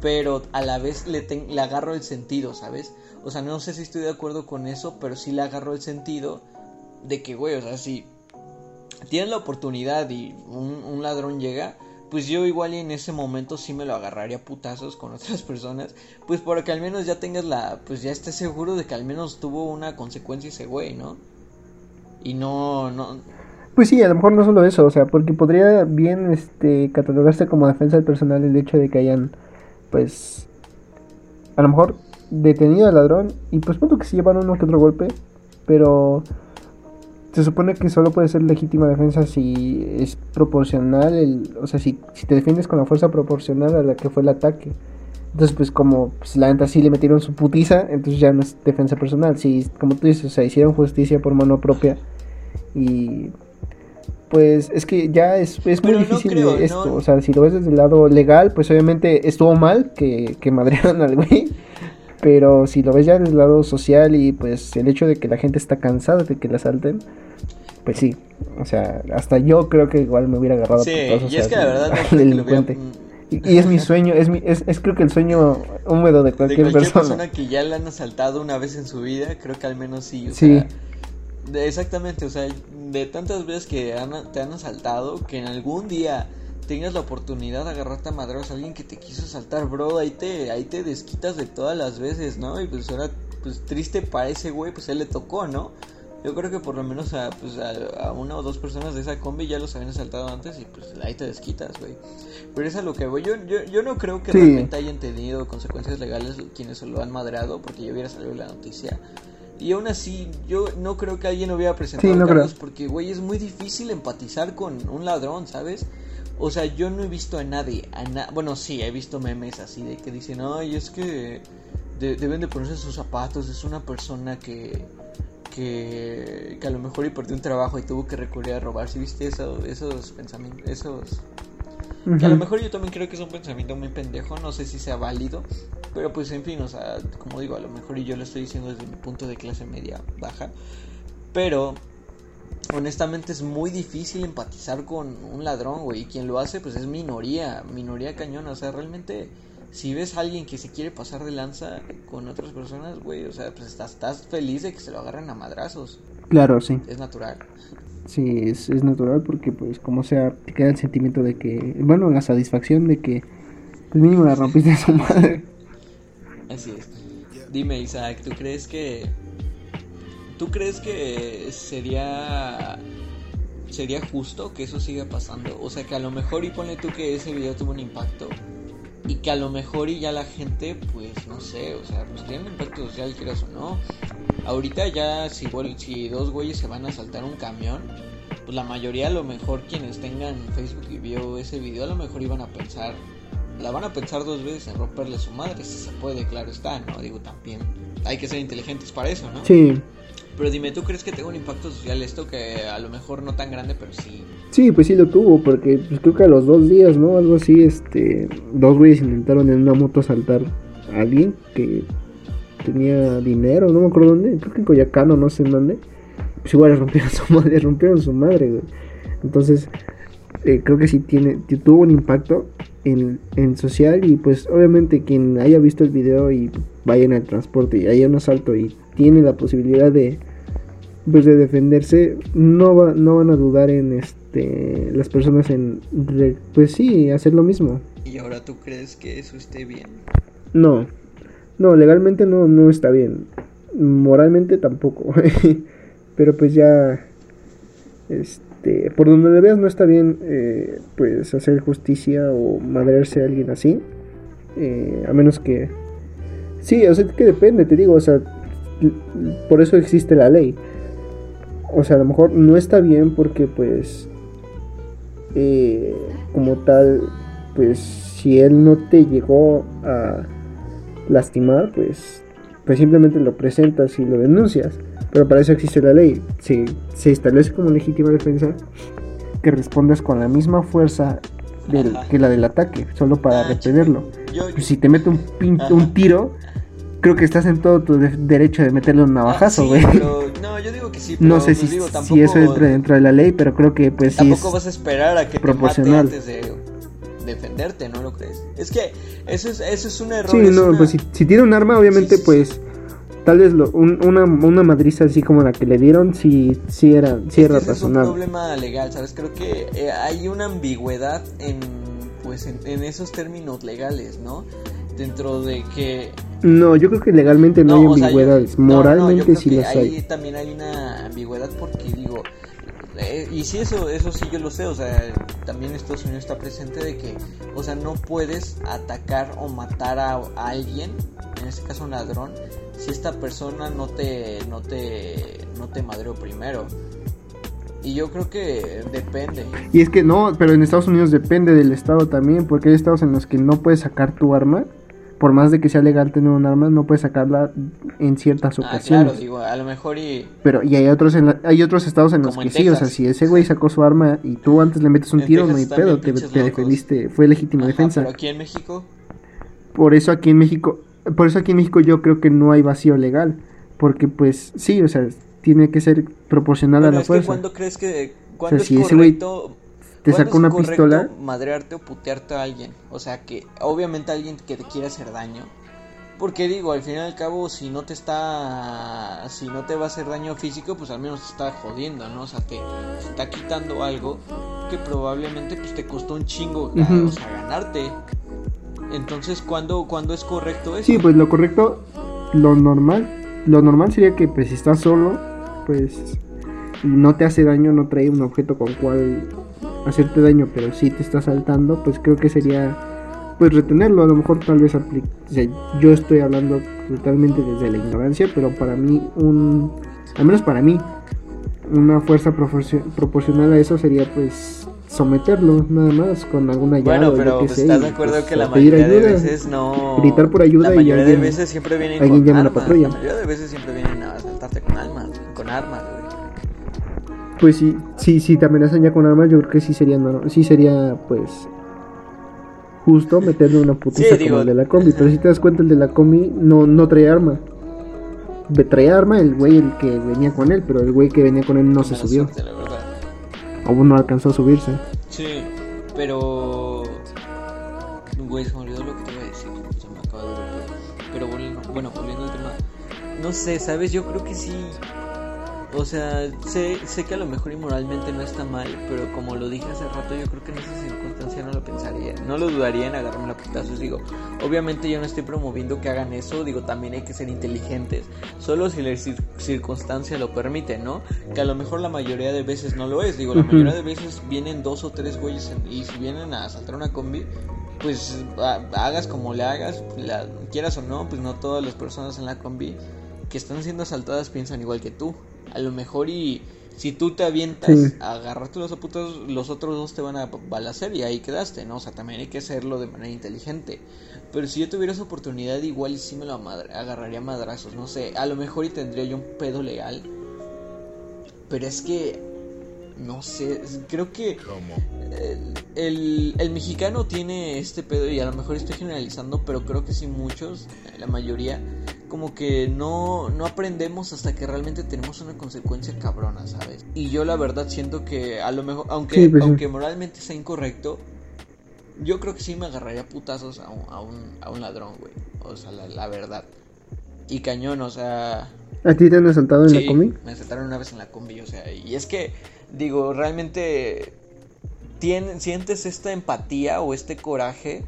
B: Pero a la vez le, le agarro el sentido, ¿sabes? O sea, no sé si estoy de acuerdo con eso, pero sí le agarro el sentido de que, güey, o sea, si tienes la oportunidad y un, ladrón llega, pues yo igual y en ese momento sí me lo agarraría putazos con otras personas, pues para que al menos ya tengas la, pues ya estés seguro de que al menos tuvo una consecuencia ese güey, ¿no? Y no, no...
A: Pues sí, a lo mejor no solo eso, o sea, porque podría bien, este, catalogarse como defensa del personal el hecho de que hayan, pues, a lo mejor detenido al ladrón y pues punto que se llevan uno que otro golpe, pero se supone que solo puede ser legítima defensa si es proporcional, el, o sea, si, si te defiendes con la fuerza proporcional a la que fue el ataque. Entonces, pues como pues, la neta sí le metieron su putiza, entonces ya no es defensa personal. Si, como tú dices, o sea, hicieron justicia por mano propia y pues es que ya es, es muy difícil esto. O sea, si lo ves desde el lado legal, pues obviamente estuvo mal que, que madrearon al güey. Pero si lo ves ya del lado social y pues el hecho de que la gente está cansada de que la salten, pues sí. O sea, hasta yo creo que igual me hubiera agarrado
B: sí, y es que la verdad
A: Y, es mi sueño, es, mi, es, creo que el sueño húmedo de cualquier,
B: de
A: cualquier
B: persona. que ya la han asaltado una vez en su vida, creo que al menos sí. O sí. Sea, exactamente, o sea, de tantas veces que te han asaltado, que en algún día tengas la oportunidad de agarrarte a madreos a alguien que te quiso saltar, bro, ahí te, ahí te desquitas de todas las veces, ¿no? Y pues ahora, pues triste para ese güey, pues él le tocó, ¿no? Yo creo que por lo menos a, pues, a, una o dos personas de esa combi ya los habían asaltado antes y pues ahí te desquitas, güey. Pero es a lo que voy. Yo, yo, yo no creo que realmente hayan tenido consecuencias legales quienes se lo han madreado porque ya hubiera salido la noticia. Y aún así, yo no creo que alguien hubiera presentado cargos porque, güey, es muy difícil empatizar con un ladrón, ¿sabes? O sea, yo no he visto a nadie, a bueno, sí, he visto memes así de que dicen, ay, es que deben de ponerse sus zapatos, es una persona que, que, que a lo mejor y perdió un trabajo y tuvo que recurrir a robar, ¿sí viste eso, esos pensamientos, esos... Que a lo mejor yo también creo que es un pensamiento muy pendejo, no sé si sea válido, pero pues en fin, o sea, como digo, a lo mejor y yo lo estoy diciendo desde mi punto de clase media baja, pero honestamente es muy difícil empatizar con un ladrón, güey. Y quien lo hace, pues es minoría, minoría cañona. O sea, realmente, si ves a alguien que se quiere pasar de lanza con otras personas, güey, o sea, pues estás, estás feliz de que se lo agarren a madrazos.
A: Claro, sí.
B: Es natural.
A: Sí, es, es natural porque, pues, como sea, te queda el sentimiento de que, bueno, la satisfacción de que, pues mínimo la rompiste a su madre.
B: Así es. Dime, Isaac, ¿tú crees que ¿Tú crees que sería sería justo que eso siga pasando? O sea, que a lo mejor y pone tú que ese video tuvo un impacto y que a lo mejor y ya la gente, pues no sé, o sea, pues tiene un impacto social, quieras o no. Ahorita ya si, si dos güeyes se van a saltar un camión, pues la mayoría a lo mejor quienes tengan Facebook y vio ese video a lo mejor iban a pensar, la van a pensar dos veces en romperle su madre, si se puede, claro está, ¿no? Digo, también hay que ser inteligentes para eso, ¿no?
A: Sí.
B: Pero dime, ¿tú crees que tenga un impacto social esto que a lo mejor no tan grande, pero sí?
A: Sí, pues sí lo tuvo, porque pues, creo que a los dos días, ¿no? Algo así, este, dos güeyes intentaron en una moto asaltar a alguien que tenía dinero, no me acuerdo dónde, creo que en Coyacán no sé en dónde. Pues igual le rompieron su madre, rompieron su madre, güey. Entonces, eh, creo que sí tiene, tuvo un impacto en, en, social y pues obviamente quien haya visto el video y vaya en el transporte y haya un asalto y tiene la posibilidad de pues de defenderse no va, no van a dudar en este las personas en pues sí hacer lo mismo.
B: Y ahora tú crees que eso esté bien
A: no. No legalmente no no está bien. Moralmente tampoco. Pero pues ya este por donde le veas no está bien eh, pues hacer justicia o madrearse a alguien así. Eh, a menos que sí o sea que depende te digo o sea por eso existe la ley. O sea, a lo mejor no está bien porque pues eh, como tal, pues si él no te llegó a lastimar, pues, pues simplemente lo presentas y lo denuncias. Pero para eso existe la ley. Se, se establece como legítima defensa que respondas con la misma fuerza del, que la del ataque, solo para ah, repelerlo. Pues si te mete un, un tiro, creo que estás en todo tu derecho de meterle un navajazo,
B: ah,
A: güey.
B: no, yo digo que sí,
A: pero no sé si, si eso entra dentro de la ley, pero creo que pues
B: sí Tampoco vas a esperar a que te mate antes de defenderte, ¿no lo crees? Es que eso es, eso es un error.
A: Sí, no, pues si, tiene un arma, obviamente, pues tal vez lo, una, una madriza así como la que le dieron, sí, sí era, sí era razonable.
B: Es un problema legal, ¿sabes? Creo que eh, hay una ambigüedad en, pues, en esos términos legales, ¿no? Dentro de que
A: no, yo creo que legalmente no, hay ambigüedades. Moralmente sí las hay.
B: También hay una ambigüedad porque digo, eh, y sí, eso, eso sí yo lo sé, o sea, también Estados Unidos está presente de que, o sea, no puedes atacar o matar a, alguien, en este caso un ladrón, si esta persona no te, no te, no te madreó primero. Y yo creo que depende.
A: Y es que no, pero en Estados Unidos depende del estado también, porque hay estados en los que no puedes sacar tu arma por más de que sea legal tener un arma, no puedes sacarla en ciertas ah, ocasiones.
B: Claro, digo, a lo mejor y...
A: Pero, y hay otros, en hay otros estados en los que sí, o sea, si ese güey sacó su arma y tú antes le metes un tiro, no hay pedo, te, defendiste, fue legítima defensa.
B: Pero aquí en México...
A: Por eso aquí en México, por eso aquí en México yo creo que no hay vacío legal, porque pues sí, o sea, tiene que ser proporcional a la fuerza. Que
B: ¿Cuándo crees que... ¿Cuándo es correcto
A: te saca una pistola.
B: Madrearte o putearte a alguien. O sea que, obviamente, alguien que te quiere hacer daño. Porque digo, al fin y al cabo, si no te está. Si no te va a hacer daño físico, pues al menos te está jodiendo, ¿no? O sea, te, está quitando algo que probablemente pues te costó un chingo o sea, ganarte. Entonces, ¿cuándo, ¿cuándo es correcto eso?
A: Sí, pues lo correcto, lo normal. Lo normal sería que, pues, si estás solo, pues. no te hace daño, no trae un objeto con cual hacerte daño, pero si te está saltando, pues creo que sería pues retenerlo. A lo mejor tal vez aplique. yo estoy hablando totalmente desde la ignorancia, pero para mí, un. Al menos para mí, una fuerza proporcional a eso sería pues someterlo nada más con alguna llave.
B: Bueno, pero pues, estás de acuerdo pues, que la mayoría de veces no.
A: Gritar por ayuda
B: la mayoría
A: de
B: veces siempre vienen
A: alguien
B: con
A: llama
B: armas.
A: La patrulla.
B: La mayoría de veces siempre vienen a asaltarte con armas, con armas,
A: pues sí, sí, sí te amenazan ya con armas, yo creo que sí sería, no, sí sería, pues, justo meterle una putiza como el de la combi. Pero si te das cuenta, el de la combi no, no trae arma. Trae arma el güey el que venía con él, pero el güey que venía con él no se subió. O no alcanzó a subirse.
B: Sí, pero... Güey, se me olvidó lo que te iba a decir. Se me acaba de Pero bueno, volviendo al tema. No sé, ¿sabes? Yo creo que sí o sea, sé, sé que a lo mejor inmoralmente no está mal, pero como lo dije hace rato, yo creo que en esa circunstancia no lo pensaría. No lo dudaría en agarrarme la putazos. Digo, obviamente yo no estoy promoviendo que hagan eso, digo, también hay que ser inteligentes. Solo si la circunstancia lo permite, ¿no? Que a lo mejor la mayoría de veces no lo es. Digo, la mayoría de veces vienen dos o tres güeyes y si vienen a asaltar una combi, pues hagas como le hagas, la, quieras o no, pues no todas las personas en la combi que están siendo asaltadas piensan igual que tú a lo mejor y si tú te avientas a agarrarte los putos, los otros dos te van a balacer y ahí quedaste, ¿no? O sea, también hay que hacerlo de manera inteligente. Pero si yo tuviera esa oportunidad, igual sí me lo agarraría madrazos, no sé. A lo mejor y tendría yo un pedo legal. Pero es que, no sé, creo que el, el, mexicano tiene este pedo y a lo mejor estoy generalizando, pero creo que sí muchos, la mayoría, como que no, no aprendemos hasta que realmente tenemos una consecuencia cabrona, ¿sabes? Y yo la verdad siento que a lo mejor, aunque,
A: pues
B: aunque moralmente sea incorrecto, yo creo que sí me agarraría putazos a un, a un, a un ladrón, güey. O sea, la, la, verdad. Y cañón, o sea...
A: ¿A ti te han asaltado en
B: sí,
A: la combi?
B: me asaltaron una vez en la combi, o sea, y es que, digo, realmente sientes esta empatía o este coraje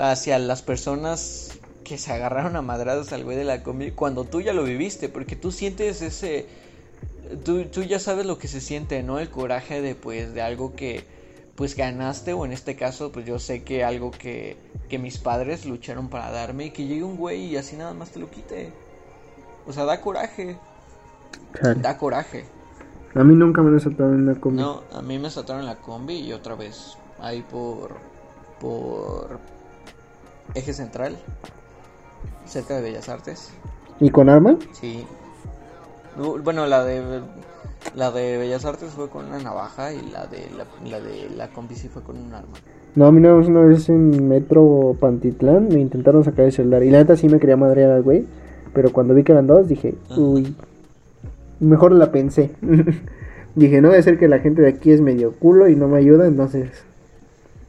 B: hacia las personas que se agarraron a madradas al güey de la combi cuando tú ya lo viviste, porque tú sientes ese... Tú, tú ya sabes lo que se siente, ¿no? El coraje de, pues, de algo que, pues, ganaste, o en este caso, pues, yo sé que algo que, que mis padres lucharon para darme, y que llegue un güey y así nada más te lo quite. O sea, da coraje. Da coraje.
A: A mí nunca me han asaltado en la combi.
B: No, a mí me asaltaron en la combi y otra vez ahí por por eje central, cerca de Bellas Artes.
A: ¿Y con arma?
B: Sí. Bueno, la de la de Bellas Artes fue con una navaja y la de la, la de la combi sí fue con un arma.
A: No, a mí una vez, una vez en Metro Pantitlán me intentaron sacar el celular. Y la neta sí me quería madrear al güey. Pero cuando vi que eran dos, dije,
B: Ajá.
A: uy. Mejor la pensé. dije, no debe ser que la gente de aquí es medio culo y no me ayuda, entonces.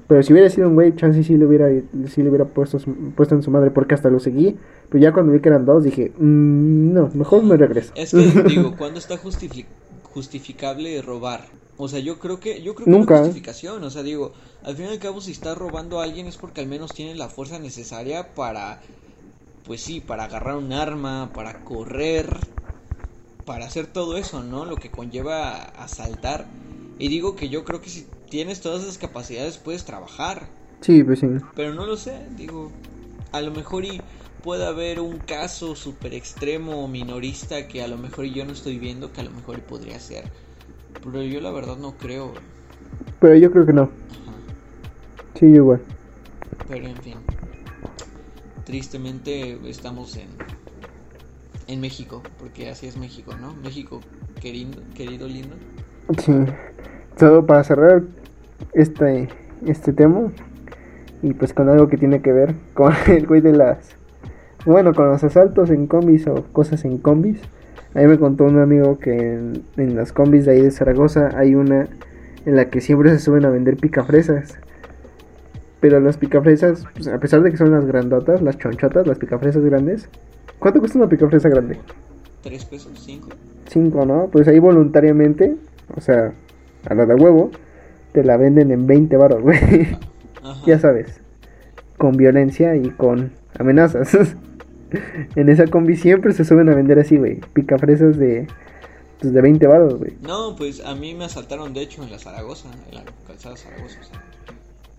A: Pero si hubiera sido un güey, chance sí le hubiera, sí le hubiera puesto, puesto en su madre, porque hasta lo seguí. Pero ya cuando vi que eran dos, dije, "Mm, no, mejor me regreso.
B: Es que digo, ¿cuándo está justifi- justificable robar? O sea, yo creo que yo creo que
A: Nunca.
B: no hay justificación, o sea, digo, al fin y al cabo si está robando a alguien es porque al menos tiene la fuerza necesaria para pues sí, para agarrar un arma, para correr, para hacer todo eso, ¿no? Lo que conlleva asaltar. Y digo que yo creo que si tienes todas esas capacidades puedes trabajar.
A: Sí, pues sí.
B: Pero no lo sé, digo, a lo mejor y puede haber un caso súper extremo o minorista que a lo mejor yo no estoy viendo que a lo mejor y podría ser. Pero yo la verdad no creo.
A: Pero yo creo que no.
B: Ajá.
A: Sí, igual.
B: Pero en fin. Tristemente estamos en en México, porque así es México, ¿no? México querido, querido lindo.
A: Sí. Todo para cerrar este, este tema. Y pues con algo que tiene que ver con el güey de las. Bueno, con los asaltos en combis o cosas en combis. A mí me contó un amigo que en, en las combis de ahí de Zaragoza hay una en la que siempre se suben a vender picafresas. Pero las picafresas, pues, a pesar de que son las grandotas, las chonchotas, las picafresas grandes. ¿Cuánto cuesta una picafresa grande?
B: ¿Tres pesos? ¿Cinco?
A: 5, ¿no? Pues ahí voluntariamente, o sea, a la de huevo, te la venden en 20 baros, güey. Ya sabes, con violencia y con amenazas. en esa combi siempre se suben a vender así, güey, picafresas de, pues de 20 baros, güey.
B: No, pues a mí me asaltaron de hecho en la Zaragoza, en la calzada Zaragoza. o sea.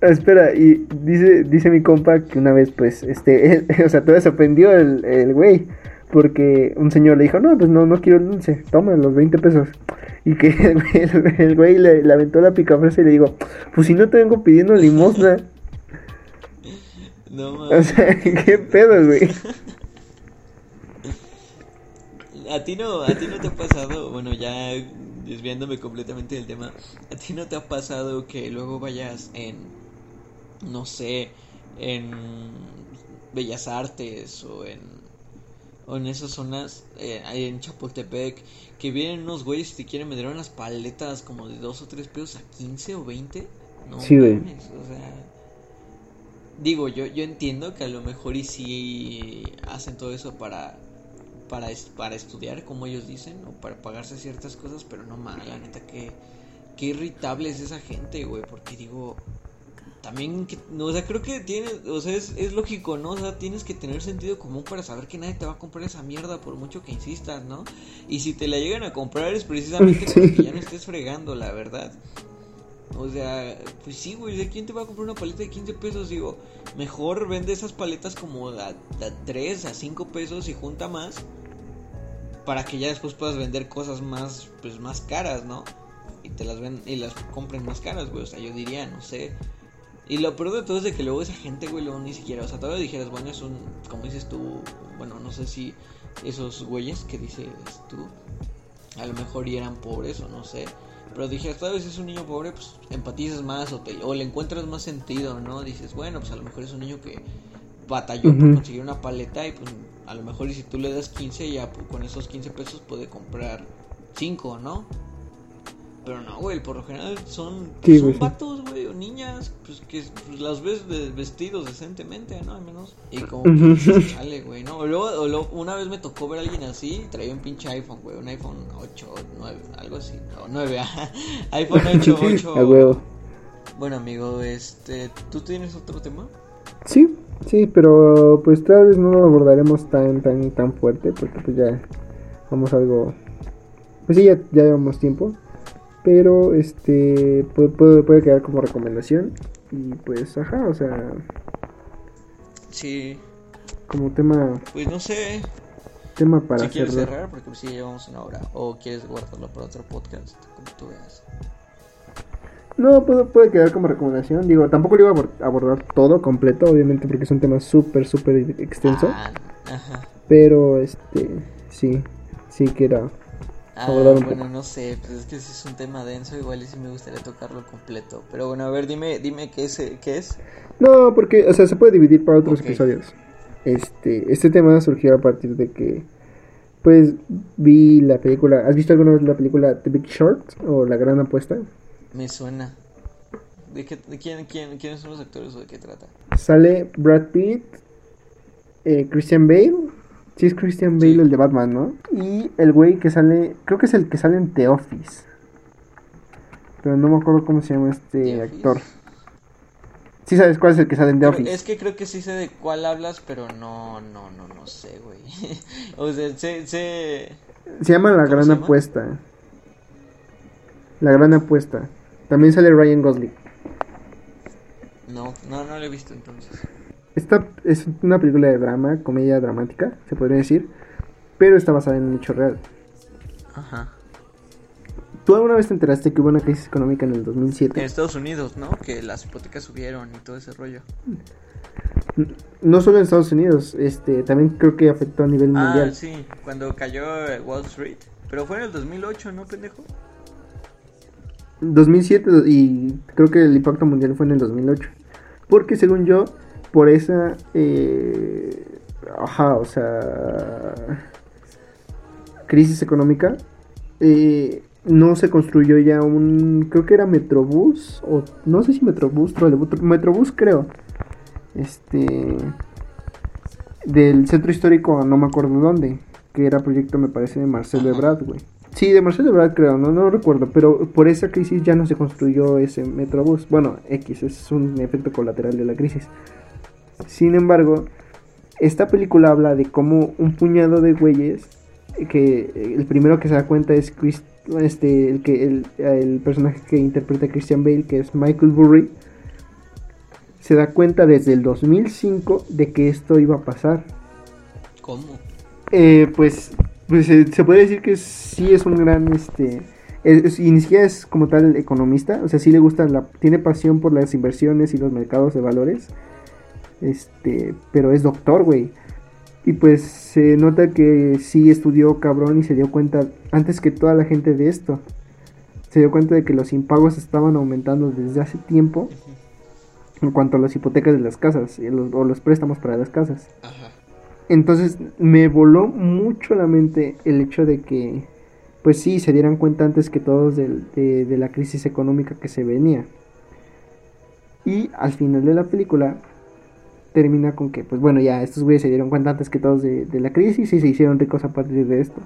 A: Espera, y dice, dice mi compa que una vez, pues, este, o sea, todavía se ofendió el, el güey, porque un señor le dijo, no, pues no, no quiero el dulce, toma los 20 pesos. Y que el, güey- el- el güey le, le aventó la picafresa y le digo, pues si no te vengo pidiendo limosna.
B: No
A: O
B: mames.
A: sea, qué pedo, güey.
B: A ti no, a ti no te ha pasado, bueno, ya desviándome completamente del tema, a ti no te ha pasado que luego vayas en, no sé, en Bellas Artes o en, o en esas zonas, eh, ahí en Chapultepec, que vienen unos güeyes y te quieren vender unas paletas como de dos o tres pesos a 15 o 20? No
A: Sí, güey.
B: o sea... Digo, yo, yo entiendo que a lo mejor y sí hacen todo eso para para, para estudiar, como ellos dicen, o para pagarse ciertas cosas, pero no mames, la neta, que qué irritable es esa gente, güey, porque digo, también, que, o sea, creo que tiene, o sea, es, es lógico, ¿no? O sea, tienes que tener sentido común para saber que nadie te va a comprar esa mierda por mucho que insistas, ¿no? Y si te la llegan a comprar es precisamente
A: Sí.
B: para que ya no estés fregando, la verdad. O sea, pues sí, güey, ¿de quién te va a comprar una paleta de 15 pesos? Digo, mejor vende esas paletas como a, a 3, a 5 pesos y junta más para que ya después puedas vender cosas más, pues más caras, ¿no? Y te las ven y las compren más caras, güey, o sea, yo diría, no sé. Y lo peor de todo es de que luego esa gente, güey, luego ni siquiera, o sea, todavía dijeras, bueno, es un, como dices tú, bueno, no sé si esos güeyes que dices tú, a lo mejor y eran pobres o no sé. Pero dije, tal vez es un niño pobre, pues empatizas más o, te- o le encuentras más sentido, ¿no? Dices, bueno, pues a lo mejor es un niño que batalló por
A: Ujú.
B: conseguir una paleta y pues a lo mejor y si tú le das 15 ya pues, con esos 15 pesos puede comprar 5, ¿no? Pero no, güey, por lo general son,
A: Sí,
B: son
A: güey, sí.
B: güey, o niñas, pues que pues, las ves de- vestidos decentemente, ¿no? Al menos. Y como que chale, güey, ¿no? O luego, o luego, una vez me tocó ver a alguien así, traía un pinche iPhone, güey, un iPhone 8 o 9, algo así, o 9, ajá. iPhone 8, 8.
A: A huevo.
B: Bueno, amigo, este, ¿tú tienes otro tema?
A: Sí, sí, pero pues tal vez no lo abordaremos tan, tan, tan fuerte, porque pues ya vamos a algo... Pues sí, ya, ya llevamos tiempo, pero este puede, puede, puede quedar como recomendación y pues, ajá, o sea,
B: Sí,
A: como tema,
B: pues no sé
A: tema para
B: si quieres
A: cerrar.
B: porque pues sí llevamos una hora, o quieres guardarlo para otro podcast, como tú veas.
A: No, puede, puede quedar como recomendación, digo, tampoco lo iba a abor- abordar todo completo, obviamente, porque es un tema súper, súper extenso,
B: Ah, ajá.
A: pero este, sí, sí que era...
B: Ah, bueno, no sé, pues es que si es un tema denso, igual y sí me gustaría tocarlo completo. Pero bueno, a ver, dime, dime qué es, qué es.
A: No, porque, o sea, se puede dividir para otros episodios. Este, este tema surgió a partir de que, pues, vi la película. ¿Has visto alguna vez la película The Big Short o La Gran Apuesta?
B: Me suena. ¿De, qué, de quién, quién, quiénes son los actores o de qué trata?
A: Sale Brad Pitt, eh, Christian Bale. Sí, es Christian Bale
B: Sí.
A: el de Batman, ¿no? Y el güey que sale, creo que es el que sale en The Office. Pero no me acuerdo cómo se llama este actor. Sí sabes cuál es el que sale en The Office.
B: Es que creo que sí sé de cuál hablas, pero no, no, no, no sé, güey. o sea, sé, sé...
A: Se llama La
B: ¿Cómo
A: Gran
B: llama?
A: Apuesta. La Gran Apuesta. También sale Ryan Gosling.
B: No, no, no lo he visto entonces.
A: Esta es una película de drama, comedia dramática, se podría decir, pero está basada en un hecho real.
B: Ajá.
A: ¿Tú alguna vez te enteraste que hubo una crisis económica en el
B: En
A: 2007?
B: Estados Unidos, ¿no? Que las hipotecas subieron y todo ese rollo.
A: No solo en Estados Unidos, este, también creo que afectó a nivel
B: Ah,
A: mundial.
B: sí, cuando cayó eh, Wall Street. Pero fue en el 2008, ¿no, pendejo?
A: 2007 y creo que el impacto mundial fue en el 2008. Porque según yo, por esa... eh, ajá, o sea... Crisis económica, eh, no se construyó ya un... Creo que era Metrobús, o no sé si Metrobús, Metrobús creo. Este... Del centro histórico, no me acuerdo dónde. Que era proyecto, me parece, de Marcelo. Ebrard, güey. Sí, de Marcelo Ebrard creo, no, no recuerdo, pero por esa crisis ya no se construyó ese Metrobús. Bueno, X, es un efecto colateral de la crisis. Sin embargo, esta película habla de cómo un puñado de güeyes, que el primero que se da cuenta es Chris, este, el, que, el, el personaje que interpreta a Christian Bale, que es Michael Burry, se da cuenta desde el 2005 de que esto iba a pasar.
B: ¿Cómo?
A: Eh, pues, pues eh, se puede decir que sí es un gran, este, es- es- y ni siquiera es como tal economista, o sea, sí le gusta, la, tiene pasión por las inversiones y los mercados de valores, este, pero es doctor, güey. Y pues se nota que sí estudió cabrón y se dio cuenta antes que toda la gente de esto. Se dio cuenta de que los impagos estaban aumentando desde hace tiempo en cuanto a las hipotecas de las casas los- o los préstamos para las casas.
B: Ajá.
A: Entonces me voló mucho la mente el hecho de que, pues sí, se dieran cuenta antes que todos de, de la crisis económica que se venía. Y al final de la película termina con que, pues bueno, ya estos güeyes se dieron cuenta antes que todos de, la crisis y se hicieron ricos a partir de esto.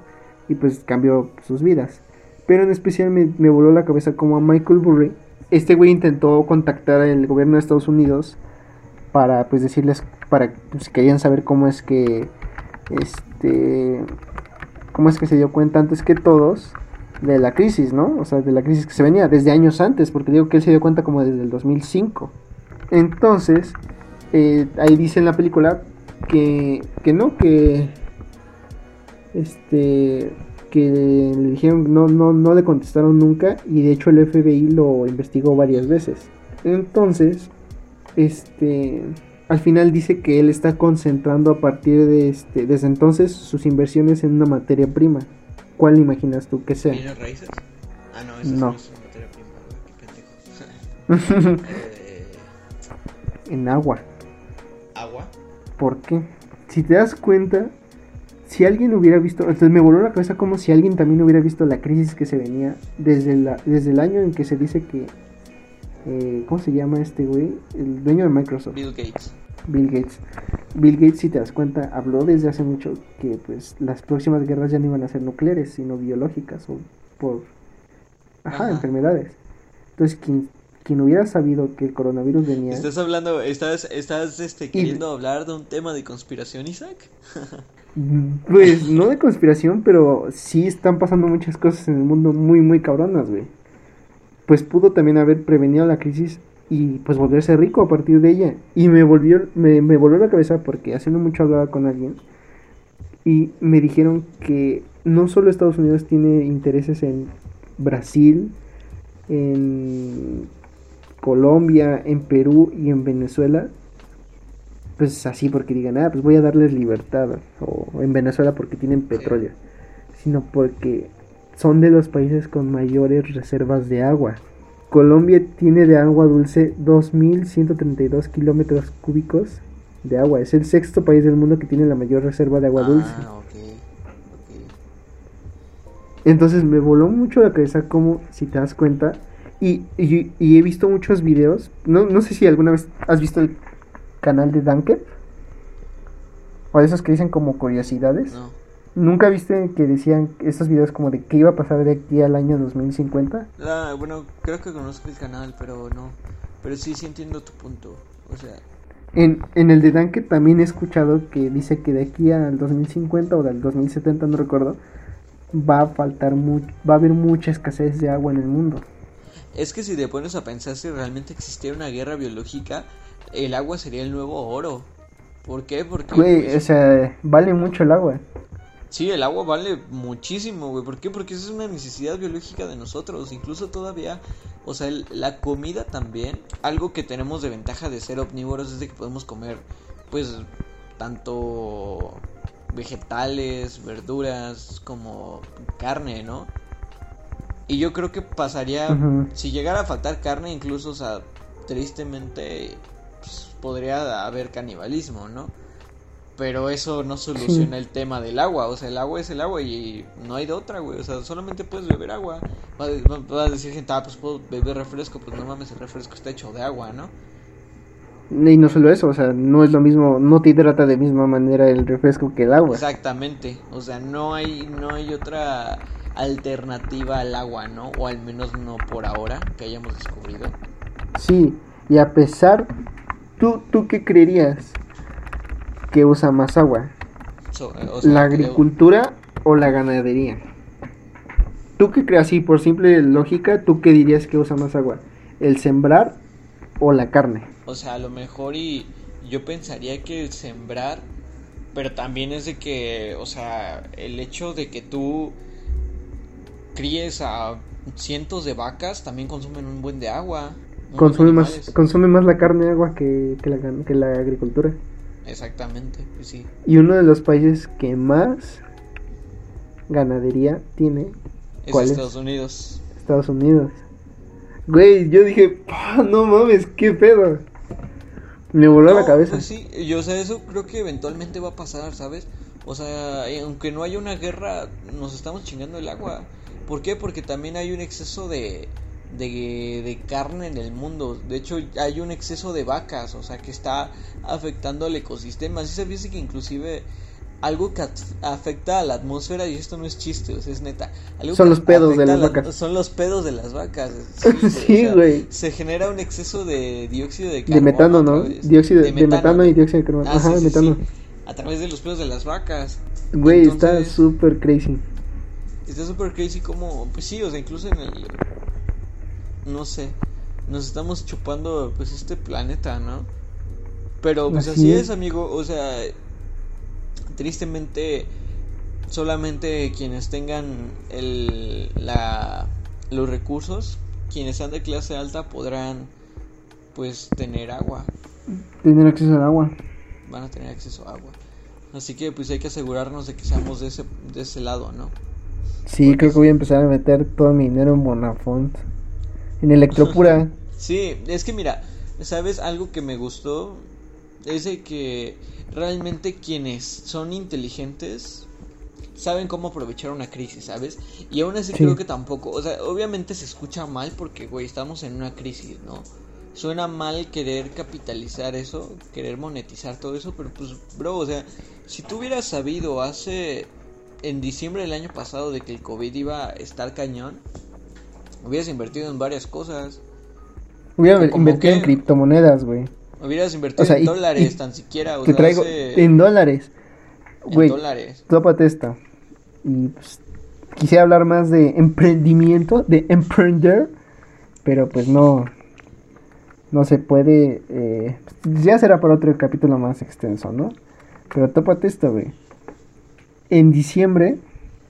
A: Y pues cambió sus vidas. Pero en especial me, me voló la cabeza como a Michael Burry. Este güey intentó contactar al gobierno de Estados Unidos para pues decirles para pues, si querían saber cómo es que este cómo es que se dio cuenta antes que todos de la crisis, ¿no? O sea, de la crisis que se venía desde años antes, porque digo que él se dio cuenta como desde el 2005. Entonces, eh, ahí dice en la película que, que no, que este que le dijeron no, no, no le contestaron nunca y de hecho el FBI lo investigó varias veces. Entonces, este al final dice que él está concentrando a partir de este desde entonces sus inversiones en una materia prima. ¿Cuál imaginas tú que sea?
B: ¿Bienes raíces? Ah, no, eso
A: No.
B: es una materia prima, qué pendejo. Eh,
A: en agua.
B: ¿Agua?
A: ¿Por qué? Si te das cuenta, si alguien hubiera visto, entonces me voló la cabeza como si alguien también hubiera visto la crisis que se venía desde, la, desde el año en que se dice que, eh, ¿cómo se llama este güey? El dueño de Microsoft.
B: Bill Gates.
A: Bill Gates. Bill Gates, si te das cuenta, habló desde hace mucho que pues las próximas guerras ya no iban a ser nucleares, sino biológicas o por ajá,
B: Ajá.
A: enfermedades. Entonces, quien, quien hubiera sabido que el coronavirus venía,
B: ¿Estás hablando, estás, estás este, queriendo hablar de un tema de conspiración, Isaac?
A: pues no de conspiración, pero sí están pasando muchas cosas en el mundo muy, muy cabronas, güey. Pues pudo también haber prevenido la crisis y pues volverse rico a partir de ella. Y me volvió, me, me volvió la cabeza porque hace no mucho hablaba con alguien y me dijeron que no solo Estados Unidos tiene intereses en Brasil, en Colombia, en Perú y en Venezuela, pues así porque digan, ah, pues voy a darles libertad, o en Venezuela porque tienen petróleo, sino porque son de los países con mayores reservas de agua. Colombia tiene de agua dulce 2.132 kilómetros cúbicos de agua. Es el sexto país del mundo que tiene la mayor reserva de agua dulce.
B: Ah, ok. ok.
A: Entonces me voló mucho la cabeza como, si te das cuenta, y, y- y he visto muchos videos, no, no sé si alguna vez has visto el canal de Dunker, o de esos que dicen como curiosidades.
B: No.
A: ¿Nunca viste que decían estos videos como de qué iba a pasar de aquí al año 2050?
B: La- bueno, creo que conozco el canal, pero no. Pero sí, sí entiendo tu punto. O sea,
A: En, en el de Dunker también he escuchado que dice que de aquí al 2050 o del 2070, no recuerdo, va a faltar mu va a haber mucha escasez de agua en el mundo.
B: Es que si te pones a pensar si realmente existiera una guerra biológica, el agua sería el nuevo oro. ¿Por qué? Porque
A: Güey,
B: pues,
A: o sea, vale mucho el agua.
B: sí, el agua vale muchísimo, güey. ¿Por qué? Porque esa es una necesidad biológica de nosotros. Incluso todavía, o sea, el- la comida también. Algo que tenemos de ventaja de ser omnívoros es de que podemos comer, pues, tanto vegetales, verduras, como carne, ¿no? Y yo creo que pasaría, si llegara a faltar carne, incluso, o sea, tristemente, pues, podría haber canibalismo, ¿no? Pero eso no soluciona el tema del agua, o sea, el agua es el agua y no hay de otra, güey, o sea, solamente puedes beber agua. Va, va- va a decir gente, ah, pues puedo beber refresco, pues no mames, el refresco está hecho de agua, ¿no?
A: Y no solo eso, o sea, no es lo mismo, no te hidrata de misma manera el refresco que el agua.
B: Exactamente, o sea, no hay, no hay otra alternativa al agua, ¿no? O al menos no por ahora que hayamos descubrido.
A: Sí, y a pesar, ¿tú, tú qué creerías que usa más agua?
B: So- eh, o sea,
A: ¿La
B: creo-
A: agricultura o la ganadería? ¿Tú qué crees? Así, por simple lógica, ¿tú qué dirías que usa más agua? ¿El sembrar o la carne?
B: O sea, a lo mejor y yo pensaría que el sembrar, pero también es de que, o sea, el hecho de que tú críes a cientos de vacas también consumen un buen de agua.
A: Consume
B: de
A: más, consume más la carne agua que, que, la, que la agricultura.
B: Exactamente, pues sí.
A: Y uno de los países que más ganadería tiene,
B: Es
A: ¿Cuál es?
B: Estados Unidos.
A: Estados Unidos. Güey, yo dije, "Ah, no mames, qué pedo. Me voló la
B: No,
A: cabeza.
B: Pues sí, yo, o sea, eso creo que eventualmente va a pasar, ¿sabes? O sea, aunque no haya una guerra, nos estamos chingando el agua. ¿Por qué? Porque también hay un exceso de, de, de carne en el mundo. De hecho, hay un exceso de vacas, o sea, que está afectando al ecosistema. ¿Sí sabías que inclusive algo que afecta a la atmósfera, y esto no es chiste, o sea, es neta. Algo
A: Son los pedos de las
B: la-
A: vacas.
B: Son los pedos de las vacas.
A: Sí,
B: o sea,
A: güey.
B: Se genera un exceso de dióxido de
A: De
B: carbono.
A: metano,
B: a
A: ¿no? Dióxido, de, metano, y dióxido de carbono.
B: Ah,
A: Ajá,
B: sí,
A: de
B: sí,
A: metano.
B: A través de los pedos de las vacas.
A: Güey, está súper crazy.
B: Está súper crazy como, pues sí, o sea, incluso en el, no sé, nos estamos chupando pues este planeta, ¿no? Pero pues
A: Así
B: así,
A: es.
B: es, amigo, o sea, tristemente solamente quienes tengan el, la, los recursos, quienes sean de clase alta podrán pues tener agua,
A: Tener acceso al agua.
B: van a tener acceso a agua. Así que pues hay que asegurarnos de que seamos de ese, de ese lado, ¿no?
A: Sí, creo que voy a empezar a meter todo mi dinero en Bonafont. En Electropura.
B: Sí, es que mira, ¿sabes algo que me gustó? es de que realmente quienes son inteligentes saben cómo aprovechar una crisis, ¿sabes? Y aún así creo que tampoco, o sea, obviamente se escucha mal porque, güey, estamos en una crisis, ¿no? Suena mal querer capitalizar eso, querer monetizar todo eso, pero pues, bro, o sea, si tú hubieras sabido hace, en diciembre del año pasado, de que el COVID iba a estar cañón, hubieras invertido en varias cosas.
A: Hubieras invertido en criptomonedas, güey.
B: Hubieras invertido en dólares, tan siquiera.
A: O te traigo en dólares. Güey, tópate esta. Y pues, quisiera hablar más de emprendimiento, de emprender, pero pues no, no se puede. Eh, ya será para otro capítulo más extenso, ¿no? Pero tópate esto, güey. En diciembre,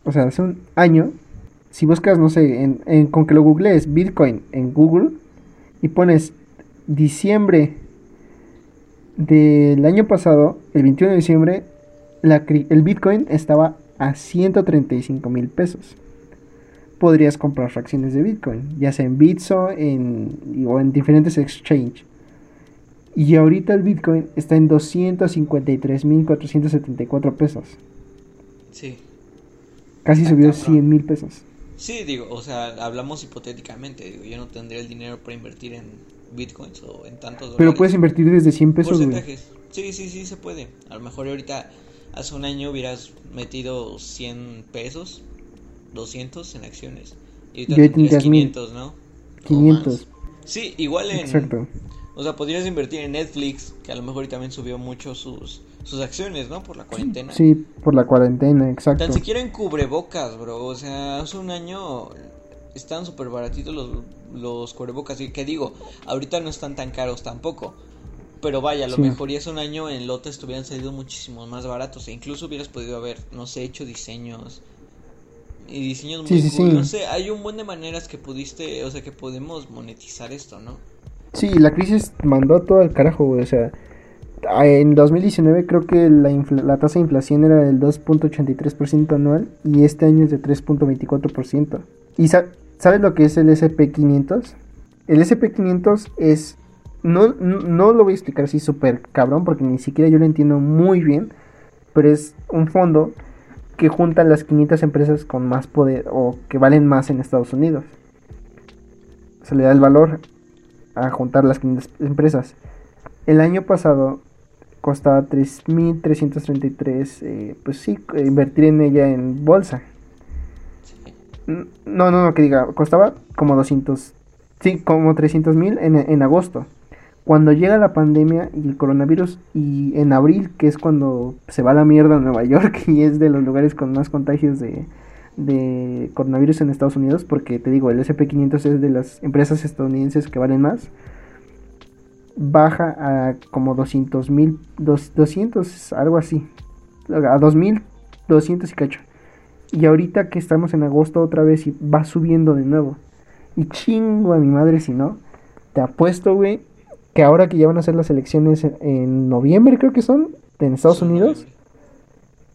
A: o sea, hace un año, si buscas, no sé, en, con que lo googlees Bitcoin en Google y pones diciembre del año pasado, el 21 de diciembre, el Bitcoin estaba a 135 mil pesos. Podrías comprar fracciones de Bitcoin, ya sea en Bitso en, o en diferentes exchanges. Y ahorita el Bitcoin está en 253 mil 474 pesos.
B: Sí.
A: Casi subió 100 mil pesos.
B: Sí, digo, o sea, hablamos hipotéticamente. Digo, yo no tendría el dinero para invertir en bitcoins o en tantos
A: Pero puedes invertir desde 100 pesos.
B: Sí, sí, sí, se puede. A lo mejor ahorita hace un año hubieras metido 100 pesos, 200 en acciones. Y ahorita tendrías 500, ¿no?
A: 500.
B: Sí, igual en...
A: Exacto.
B: O sea, podrías invertir en Netflix, que a lo mejor también subió mucho sus, sus acciones, ¿no? Por la cuarentena.
A: Sí, por la cuarentena, exacto.
B: Tan siquiera en cubrebocas, bro. O sea, hace un año están súper baratitos los, los cubrebocas. Y que digo, ahorita no están tan caros tampoco. Pero vaya, a lo mejor ya hace un año en lotes te hubieran salido muchísimo más baratos. E incluso hubieras podido haber, no sé, hecho diseños. Y diseños muy cool. No sé, hay un buen de maneras que pudiste, o sea, que podemos monetizar esto, ¿no?
A: Sí, la crisis mandó todo al carajo, güey. O sea, en 2019 creo que la, la tasa de inflación era del 2.83% anual y este año es de 3.24%. ¿Y sabes lo que es el SP500? El SP500 es no, no lo voy a explicar así súper cabrón porque ni siquiera yo lo entiendo muy bien, pero es un fondo que junta las 500 empresas con más poder o que valen más en Estados Unidos. Se le da el valor a juntar las 500 empresas. El año pasado costaba 3.333, eh, pues sí, invertir en ella en bolsa. No, no, no, que diga, costaba como 200, sí, como 300 mil en, en agosto. Cuando llega la pandemia y el coronavirus y en abril, que es cuando se va la mierda a Nueva York y es de los lugares con más contagios de, de coronavirus en Estados Unidos, porque te digo, el SP500 es de las empresas estadounidenses que valen más, baja a como 200 mil, 200, algo así, a 2200 y cacho. Y ahorita que estamos en agosto otra vez y va subiendo de nuevo. Y chingo a mi madre si no. Te apuesto, güey, que ahora que ya van a ser las elecciones en, noviembre, creo que son, en Estados Unidos,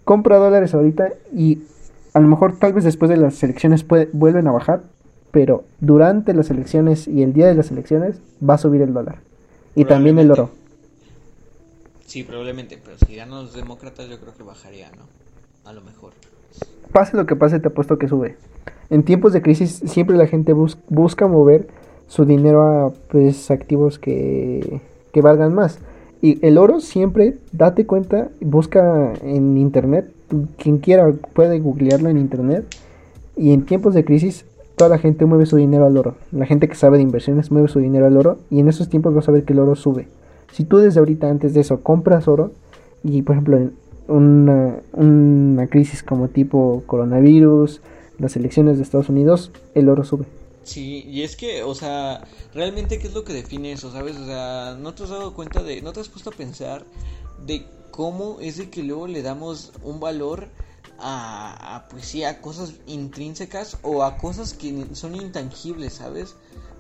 A: compra dólares ahorita y a lo mejor tal vez después de las elecciones vuelven a bajar, pero durante las elecciones y el día de las elecciones va a subir el dólar. Y también el oro.
B: Sí, probablemente, pero si ganan los demócratas yo creo que bajaría, ¿no? A lo mejor.
A: Pase lo que pase, te apuesto que sube. En tiempos de crisis siempre la gente busca mover su dinero a pues, activos que, que valgan más. Y el oro siempre, date cuenta, busca en internet, quien quiera puede googlearlo en internet. Y en tiempos de crisis, la gente mueve su dinero al oro. La gente que sabe de inversiones mueve su dinero al oro. Y en esos tiempos vas a ver que el oro sube. Si tú desde ahorita, antes de eso, compras oro, y por ejemplo, en una, una crisis como tipo coronavirus, las elecciones de Estados Unidos, el oro sube.
B: Sí, y es que, o sea, realmente qué es lo que define eso, ¿sabes? O sea, no te has dado cuenta de, no te has puesto a pensar de cómo es de que luego le damos un valor a, pues sí, a cosas intrínsecas o a cosas que son intangibles, ¿sabes?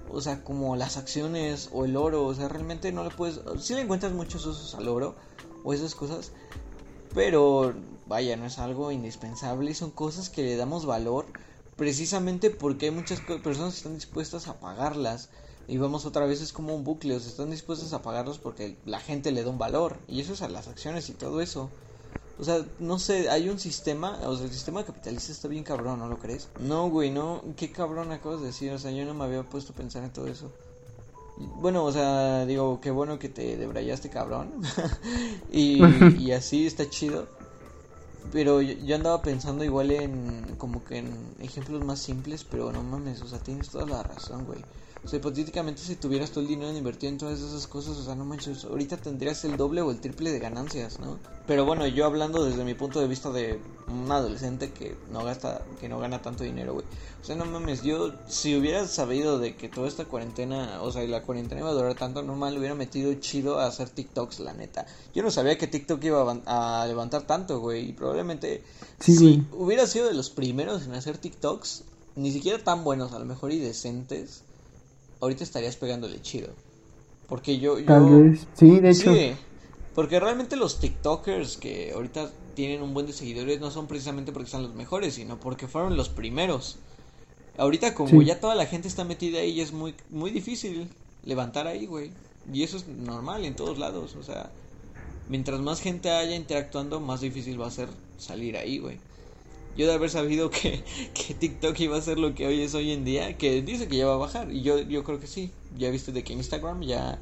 B: O sea, como las acciones o el oro, o sea, realmente no le puedes, sí le encuentras muchos usos al oro o esas cosas, pero vaya, no es algo indispensable, son cosas que le damos valor precisamente porque hay muchas personas que están dispuestas a pagarlas Y vamos otra vez, es como un bucle, o sea, están dispuestos a pagarlos porque la gente le da un valor. Y eso es a las acciones y todo eso. O sea, no sé, hay un sistema, o sea, el sistema capitalista está bien cabrón, ¿no lo crees? No, güey, no, qué cabrón acabas de decir, o sea, yo no me había puesto a pensar en todo eso. Bueno, o sea, digo, qué bueno que te debrayaste cabrón. y, y así está chido. Pero yo, andaba pensando igual en como que en ejemplos más simples, pero no mames, o sea, tienes toda la razón, güey. O sea, hipotéticamente si tuvieras todo el dinero invertido en todas esas cosas, o sea, no manches, ahorita tendrías el doble o el triple de ganancias, ¿no? Pero bueno, yo hablando desde mi punto de vista de un adolescente que no gasta, que no gana tanto dinero, güey. O sea, no mames, yo si hubiera sabido de que toda esta cuarentena, o sea, la cuarentena iba a durar tanto, normal, hubiera metido chido a hacer TikToks, la neta. Yo no sabía que TikTok iba a, levantar tanto, güey, y probablemente si hubiera sido de los primeros en hacer TikToks, ni siquiera tan buenos, a lo mejor y decentes ahorita estarías pegándole chido. Porque yo...
A: Tal vez. Sí, de hecho.
B: Sí, porque realmente los TikTokers que ahorita tienen un buen de seguidores no son precisamente porque sean los mejores, sino porque fueron los primeros. Ahorita como ya toda la gente está metida ahí, es muy, muy difícil levantar ahí, güey. Y eso es normal en todos lados, o sea, mientras más gente haya interactuando, más difícil va a ser salir ahí, güey yo de haber sabido que, que, TikTok iba a ser lo que hoy es hoy en día, que dice que ya va a bajar. Y yo, yo creo que sí. Ya viste de que Instagram ya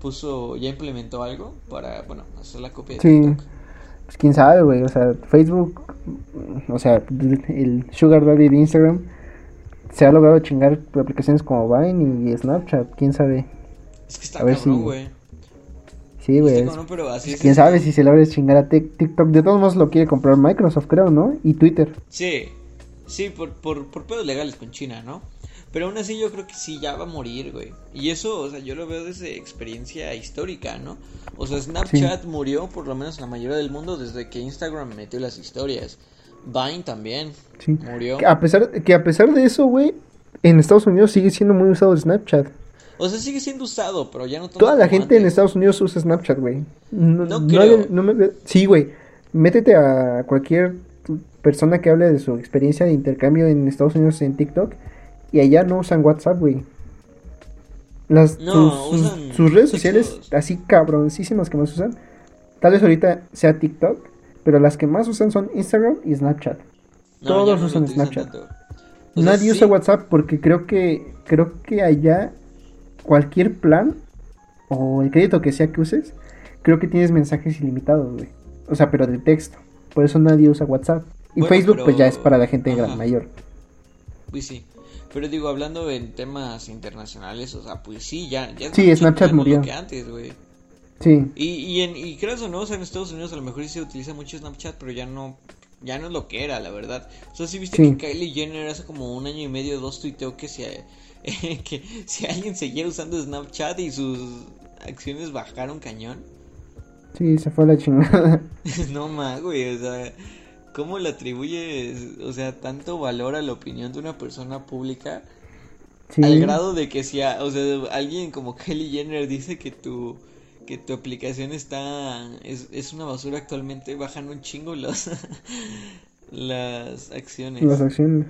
B: puso, ya implementó algo para, bueno, hacer la copia de sí. TikTok.
A: Pues quién sabe, güey. O sea, Facebook, o sea, el Sugar Daddy de Instagram se ha logrado chingar aplicaciones como Vine y Snapchat. Quién sabe.
B: Es que está a ver güey.
A: Sí, güey. Quién sabe si se logra chingar a TikTok. De todos modos lo quiere comprar Microsoft, creo, ¿no? Y Twitter.
B: Sí, sí, por, por, por pedos legales con China, ¿no? Pero aún así yo creo que sí, ya va a morir, güey. Y eso, o sea, yo lo veo desde experiencia histórica, ¿no? O sea, Snapchat murió, por lo menos en la mayoría del mundo, desde que Instagram metió las historias. Vine también murió.
A: a pesar, que a pesar de eso, güey, en Estados Unidos sigue siendo muy usado Snapchat.
B: O sea, sigue siendo usado, pero ya no
A: Toda la gente en Estados Unidos usa Snapchat, güey.
B: No, creo.
A: sí, güey. Métete a cualquier persona que hable de su experiencia de intercambio en Estados Unidos en TikTok y allá no usan WhatsApp, güey. Las, sus, redes sociales así cabroncísimas que más usan. Tal vez ahorita sea TikTok, pero las que más usan son Instagram y Snapchat. Todos usan Snapchat. Nadie usa WhatsApp porque creo que creo que allá cualquier plan o el crédito que sea que uses, creo que tienes mensajes ilimitados, güey. O sea, pero de texto. Por eso nadie usa WhatsApp. Y Facebook, pues ya es para la gente gran mayor.
B: Pues sí. Pero digo, hablando en temas internacionales, o sea, pues sí, ya. ya
A: sí, Snapchat murió.
B: Que antes, güey.
A: Sí.
B: Y, y, en, y ¿no? O sea, en Estados Unidos a lo mejor sí se utiliza mucho Snapchat, pero ya no. Ya no es lo que era, la verdad. O sea, sí viste que Kylie Jenner hace como un año y medio, dos tuiteó que se que si alguien seguía usando Snapchat y sus acciones bajaron cañón.
A: Sí, se fue la chingada.
B: no más, güey, o sea, ¿cómo le atribuyes, o sea, tanto valor a la opinión de una persona pública? Al grado de que si, o sea, alguien como Kelly Jenner dice que tu que tu aplicación está es, es una basura actualmente, bajan un chingo los las acciones.
A: Las acciones.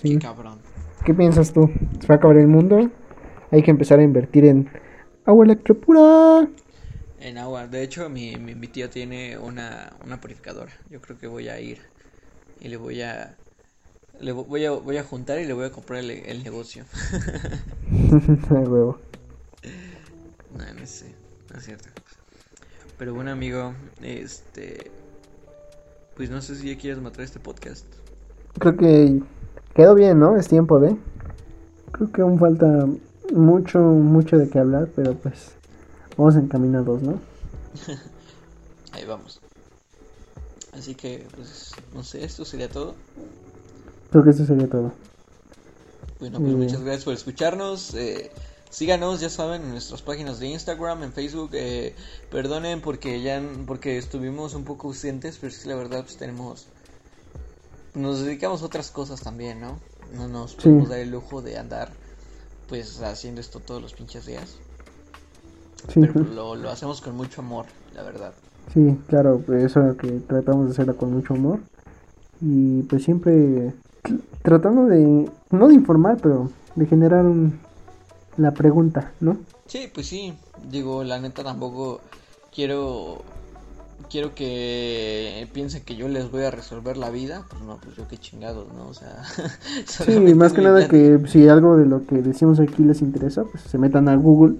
A: Sí.
B: Qué cabrón.
A: ¿Qué piensas tú? ¿Se va a acabar el mundo? Hay que empezar a invertir en agua electropura.
B: En agua. De hecho, mi, mi, tío tiene una, una purificadora. Yo creo que voy a ir y le voy a le voy a, voy a juntar y le voy a comprar el, el negocio.
A: huevo.
B: No, no sé, no es cierto. Pero bueno, amigo, este pues no sé si ya quieres matar este podcast.
A: Creo que Quedó bien, ¿no? Es tiempo de. Creo que aún falta mucho, mucho de qué hablar, pero pues vamos encaminados, ¿no?
B: Ahí vamos. Así que, pues, no sé, esto sería todo.
A: Creo que esto sería todo.
B: Bueno, pues muchas gracias por escucharnos. Eh, síganos, ya saben, en nuestras páginas de Instagram, en Facebook. Eh, perdonen porque ya porque estuvimos un poco ausentes, pero es que la verdad pues tenemos nos dedicamos a otras cosas también, ¿no? No nos podemos dar el lujo de andar pues haciendo esto todos los pinches días. Sí. Pero lo, lo hacemos con mucho amor, la verdad.
A: Sí, claro, eso que tratamos de hacerlo con mucho amor. Y pues siempre tratando de, no de informar, pero de generar un, la pregunta, ¿no?
B: Sí, pues sí. Digo, la neta tampoco quiero quiero que piensen que yo les voy a resolver la vida, pues no, pues yo qué chingados, ¿no? O sea,
A: sí, más que nada que si algo de lo que decimos aquí les interesa, pues se metan a Google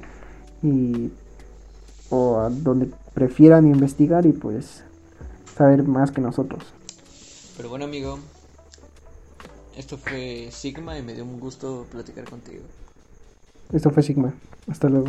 A: y o a donde prefieran investigar y pues saber más que nosotros.
B: Pero bueno, amigo, esto fue Sigma y me dio un gusto platicar contigo.
A: Esto fue Sigma. Hasta luego.